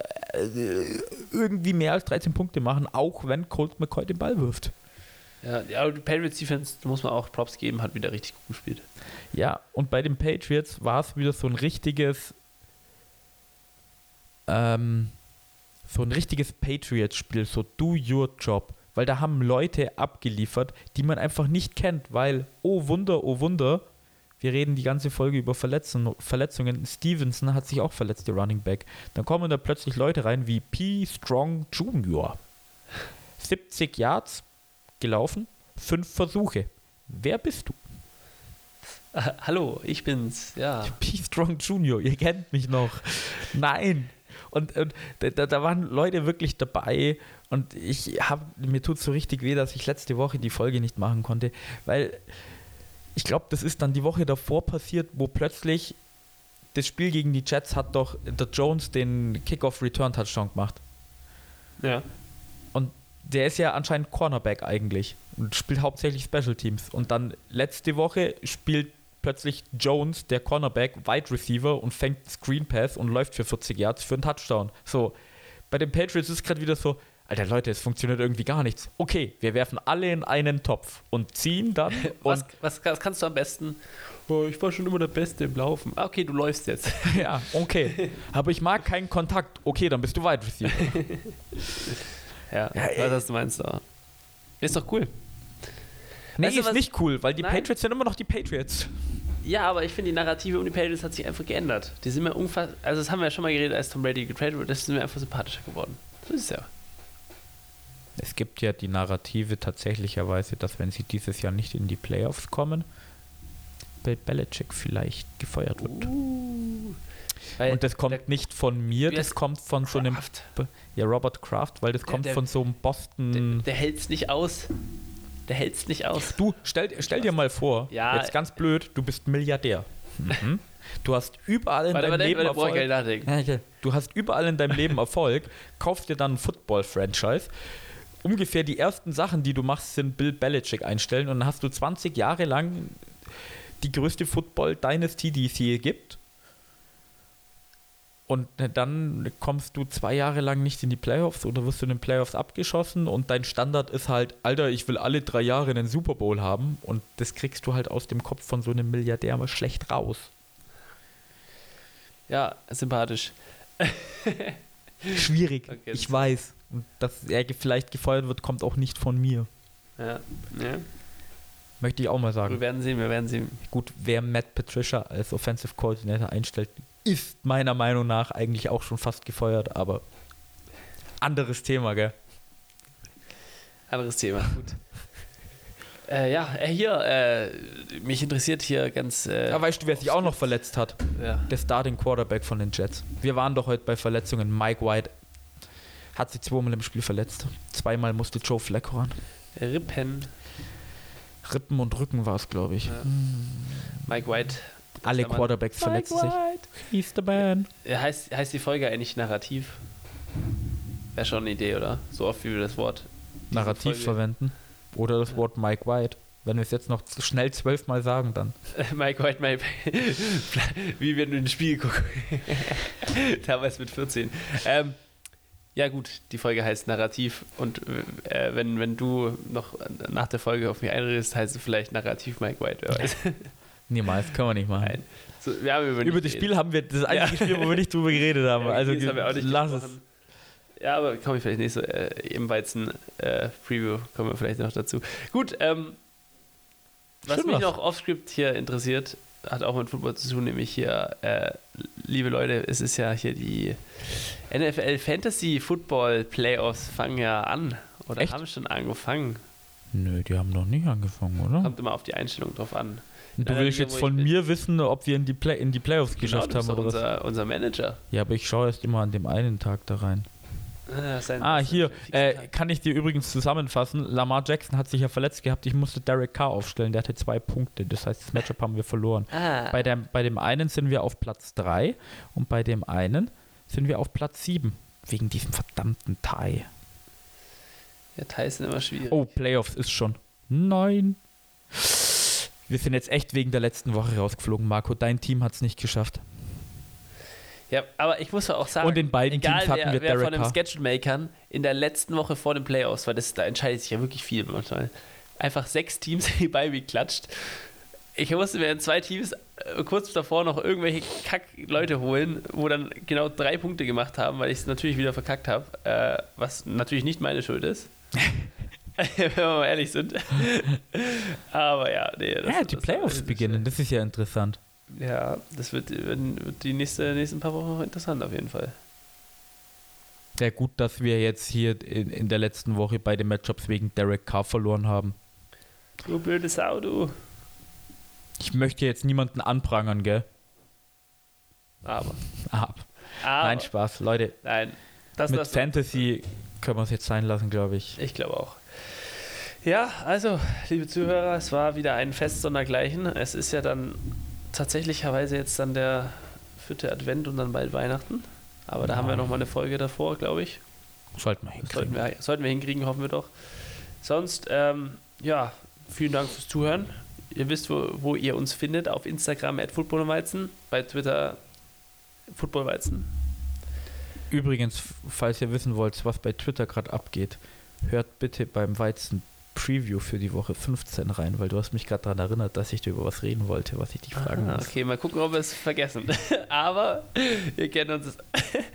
irgendwie mehr als 13 Punkte machen, auch wenn Colt McCoy den Ball wirft. Ja, aber die Patriots Defense, muss man auch Props geben, hat wieder richtig gut gespielt. Ja, und bei den Patriots war es wieder so ein richtiges, ähm, so ein richtiges Patriots-Spiel, so do your job. Weil da haben Leute abgeliefert, die man einfach nicht kennt, weil, oh Wunder, oh Wunder, wir reden die ganze Folge über Verletzungen. Verletzungen. Stevenson hat sich auch verletzt, der Running Back. Dann kommen da plötzlich Leute rein wie P. Strong Jr. 70 Yards gelaufen, fünf Versuche. Wer bist du? Uh, hallo, ich bin's, ja. P. Strong Jr., ihr kennt mich noch. Nein. Und, und da, da, waren Leute wirklich dabei und ich habe mir tut so richtig weh, dass ich letzte Woche die Folge nicht machen konnte, weil ich glaube, das ist dann die Woche davor passiert, wo plötzlich das Spiel gegen die Jets hat doch der Jones den Kickoff-Return-Touchdown gemacht. Ja. Und der ist ja anscheinend Cornerback eigentlich und spielt hauptsächlich Special Teams. Und dann letzte Woche spielt plötzlich Jones, der Cornerback, Wide Receiver und fängt Screen Pass und läuft für 40 Yards für einen Touchdown. So, bei den Patriots ist es gerade wieder so, Alter Leute, es funktioniert irgendwie gar nichts. Okay, wir werfen alle in einen Topf und ziehen dann. was, was, was, kannst du am besten? Oh, ich war schon immer der Beste im Laufen. Ah, okay, du läufst jetzt. ja, okay. Aber ich mag keinen Kontakt. Okay, dann bist du Wide Receiver. ja, ja was hast du meinst du? Ist doch cool. Nee, weißt du, ist nicht cool, weil die Nein. Patriots sind immer noch die Patriots. Ja, aber ich finde, die Narrative um die Patriots hat sich einfach geändert. Die sind mir unfassbar. Also, das haben wir ja schon mal geredet, als Tom Brady getradet wurde. Das ist mir einfach sympathischer geworden. So ist es ja. Es gibt ja die Narrative tatsächlicherweise, dass wenn sie dieses Jahr nicht in die Playoffs kommen, Bill Belichick vielleicht gefeuert wird. Uh, und das kommt nicht von mir, das kommt von Kraft. so einem. Ja, Robert Kraft, weil das der, kommt der, von so einem Boston. Der, der hält es nicht aus. Der hält es nicht aus. Du, stell, stell dir mal vor, ja, jetzt ganz blöd, du bist Milliardär. Mhm. Du hast überall in warte, deinem warte, Leben Erfolg. Du hast überall in deinem Leben Erfolg, kaufst dir dann ein Football-Franchise. Ungefähr die ersten Sachen, die du machst, sind Bill Belichick einstellen und dann hast du 20 Jahre lang die größte Football-Dynasty, die es je gibt. Und dann kommst du zwei Jahre lang nicht in die Playoffs oder wirst du in den Playoffs abgeschossen und dein Standard ist halt, Alter, ich will alle drei Jahre einen Super Bowl haben und das kriegst du halt aus dem Kopf von so einem Milliardär mal schlecht raus. Ja, sympathisch. Schwierig, okay, ich weiß. Und dass er vielleicht gefeuert wird, kommt auch nicht von mir. Ja, ja. Möchte ich auch mal sagen. Wir werden sehen, wir werden sehen. Gut, wer Matt Patricia als Offensive Coordinator einstellt, ist meiner Meinung nach eigentlich auch schon fast gefeuert, aber anderes Thema, gell? Anderes Thema, gut. Äh, ja, äh, hier, äh, mich interessiert hier ganz. Äh, ja, weißt du, wer sich auch noch verletzt hat? Ja. Der Starting Quarterback von den Jets. Wir waren doch heute bei Verletzungen. Mike White hat sich zweimal im Spiel verletzt. Zweimal musste Joe Flacco ran. Rippen. Rippen und Rücken war es, glaube ich. Ja. Mike White alle Quarterbacks verletzen sich. He's the man. Heißt, heißt die Folge eigentlich Narrativ? Wäre schon eine Idee, oder? So oft wie wir das Wort Narrativ verwenden. Oder das ja. Wort Mike White. Wenn wir es jetzt noch schnell zwölfmal sagen, dann. Mike White, Mike, wie wenn du in ein Spiel guckst. Damals mit 14. Ähm, ja, gut, die Folge heißt Narrativ und äh, wenn, wenn du noch nach der Folge auf mich einredest, heißt es vielleicht Narrativ Mike White, wer weiß. Niemals, können wir nicht machen. Nein. So, über, über das Spiel haben wir, das einzige ja. Spiel, wo wir nicht drüber geredet haben. Ja, also haben wir auch nicht lass es. Ja, aber komme ich vielleicht nicht so. Äh, Im Weizen äh, Preview kommen wir vielleicht noch dazu. Gut, ähm, Was Schon mich was. noch offscript hier interessiert, hat auch mit Football zu tun, nämlich hier, äh, liebe Leute, es ist ja hier die NFL Fantasy Football Playoffs fangen ja an. Oder Echt? haben schon angefangen. Nö, die haben noch nicht angefangen, oder? Kommt immer auf die Einstellung drauf an. Du willst jetzt von bin. mir wissen, ob wir in die, Play in die Playoffs geschafft genau, haben oder was? unser, unser Manager. Ja, aber ich schaue erst immer an dem einen Tag da rein. Ah, sein- Ah, hier, äh, kann ich dir übrigens zusammenfassen. Lamar Jackson hat sich ja verletzt gehabt. Ich musste Derek Carr aufstellen. Der hatte zwei Punkte. Das heißt, das Matchup haben wir verloren. ah, Bei, dem, bei dem einen sind wir auf Platz 3 und bei dem einen sind wir auf Platz 7. Wegen diesem verdammten Tie. ja, Tyson immer schwierig. Oh, Playoffs ist schon. Nein. Wir sind jetzt echt wegen der letzten Woche rausgeflogen, Marco. Dein Team hat es nicht geschafft. Ja, aber ich muss ja auch sagen, Und in beiden egal Teams hatten wer, wir wer Derek von den. Schedule-Makern in der letzten Woche vor den Playoffs, weil das, da entscheidet sich ja wirklich viel manchmal, einfach sechs Teams die bei wie klatscht. Ich musste mir in zwei Teams äh, kurz davor noch irgendwelche Kack-Leute holen, wo dann genau drei Punkte gemacht haben, weil ich es natürlich wieder verkackt habe, äh, was natürlich nicht meine Schuld ist. Wenn wir mal ehrlich sind. Aber ja, nee. das- ja, die das- Playoffs beginnen. Das ist ja interessant. Ja, das wird, wird die nächste, nächsten paar Wochen noch interessant auf jeden Fall. Sehr gut, dass wir jetzt hier in, in der letzten Woche bei den Matchups wegen Derek Carr verloren haben. Du blöde Sau, du. Ich möchte jetzt niemanden anprangern, gell? Aber. Ah, aber nein, Spaß. Leute, nein. Das, mit das, Fantasy können wir es jetzt sein lassen, glaube ich. Ich glaube auch. Ja, also, liebe Zuhörer, es war wieder ein Fest sondergleichen. Es ist ja dann tatsächlicherweise jetzt dann der vierte Advent und dann bald Weihnachten. Aber da haben wir Ja. noch mal eine Folge davor, glaube ich. Sollten wir Sollten hinkriegen. wir, sollten wir hinkriegen, hoffen wir doch. Sonst, ähm, ja, vielen Dank fürs Zuhören. Ihr wisst, wo, wo ihr uns findet. Auf Instagram at footballweizen, bei Twitter footballweizen. Übrigens, falls ihr wissen wollt, was bei Twitter gerade abgeht, hört bitte beim Weizen Preview für die Woche 15 rein, weil du hast mich gerade daran erinnert, dass ich dir über was reden wollte, was ich dich fragen Ah, muss. okay, mal gucken, ob wir es vergessen. Aber ihr kennt uns.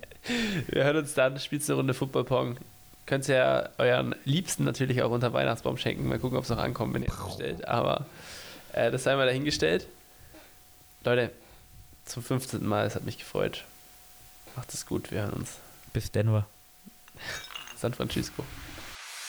wir hören uns dann. Spielt eine Runde Football Pong. Könnt ihr ja euren Liebsten natürlich auch unter Weihnachtsbaum schenken. Mal gucken, ob es noch ankommt, wenn ihr es bestellt. Aber äh, das sei mal dahingestellt. Leute, zum 15. Mal. Es hat mich gefreut. Macht es gut. Wir hören uns. Bis Denver. San Francisco.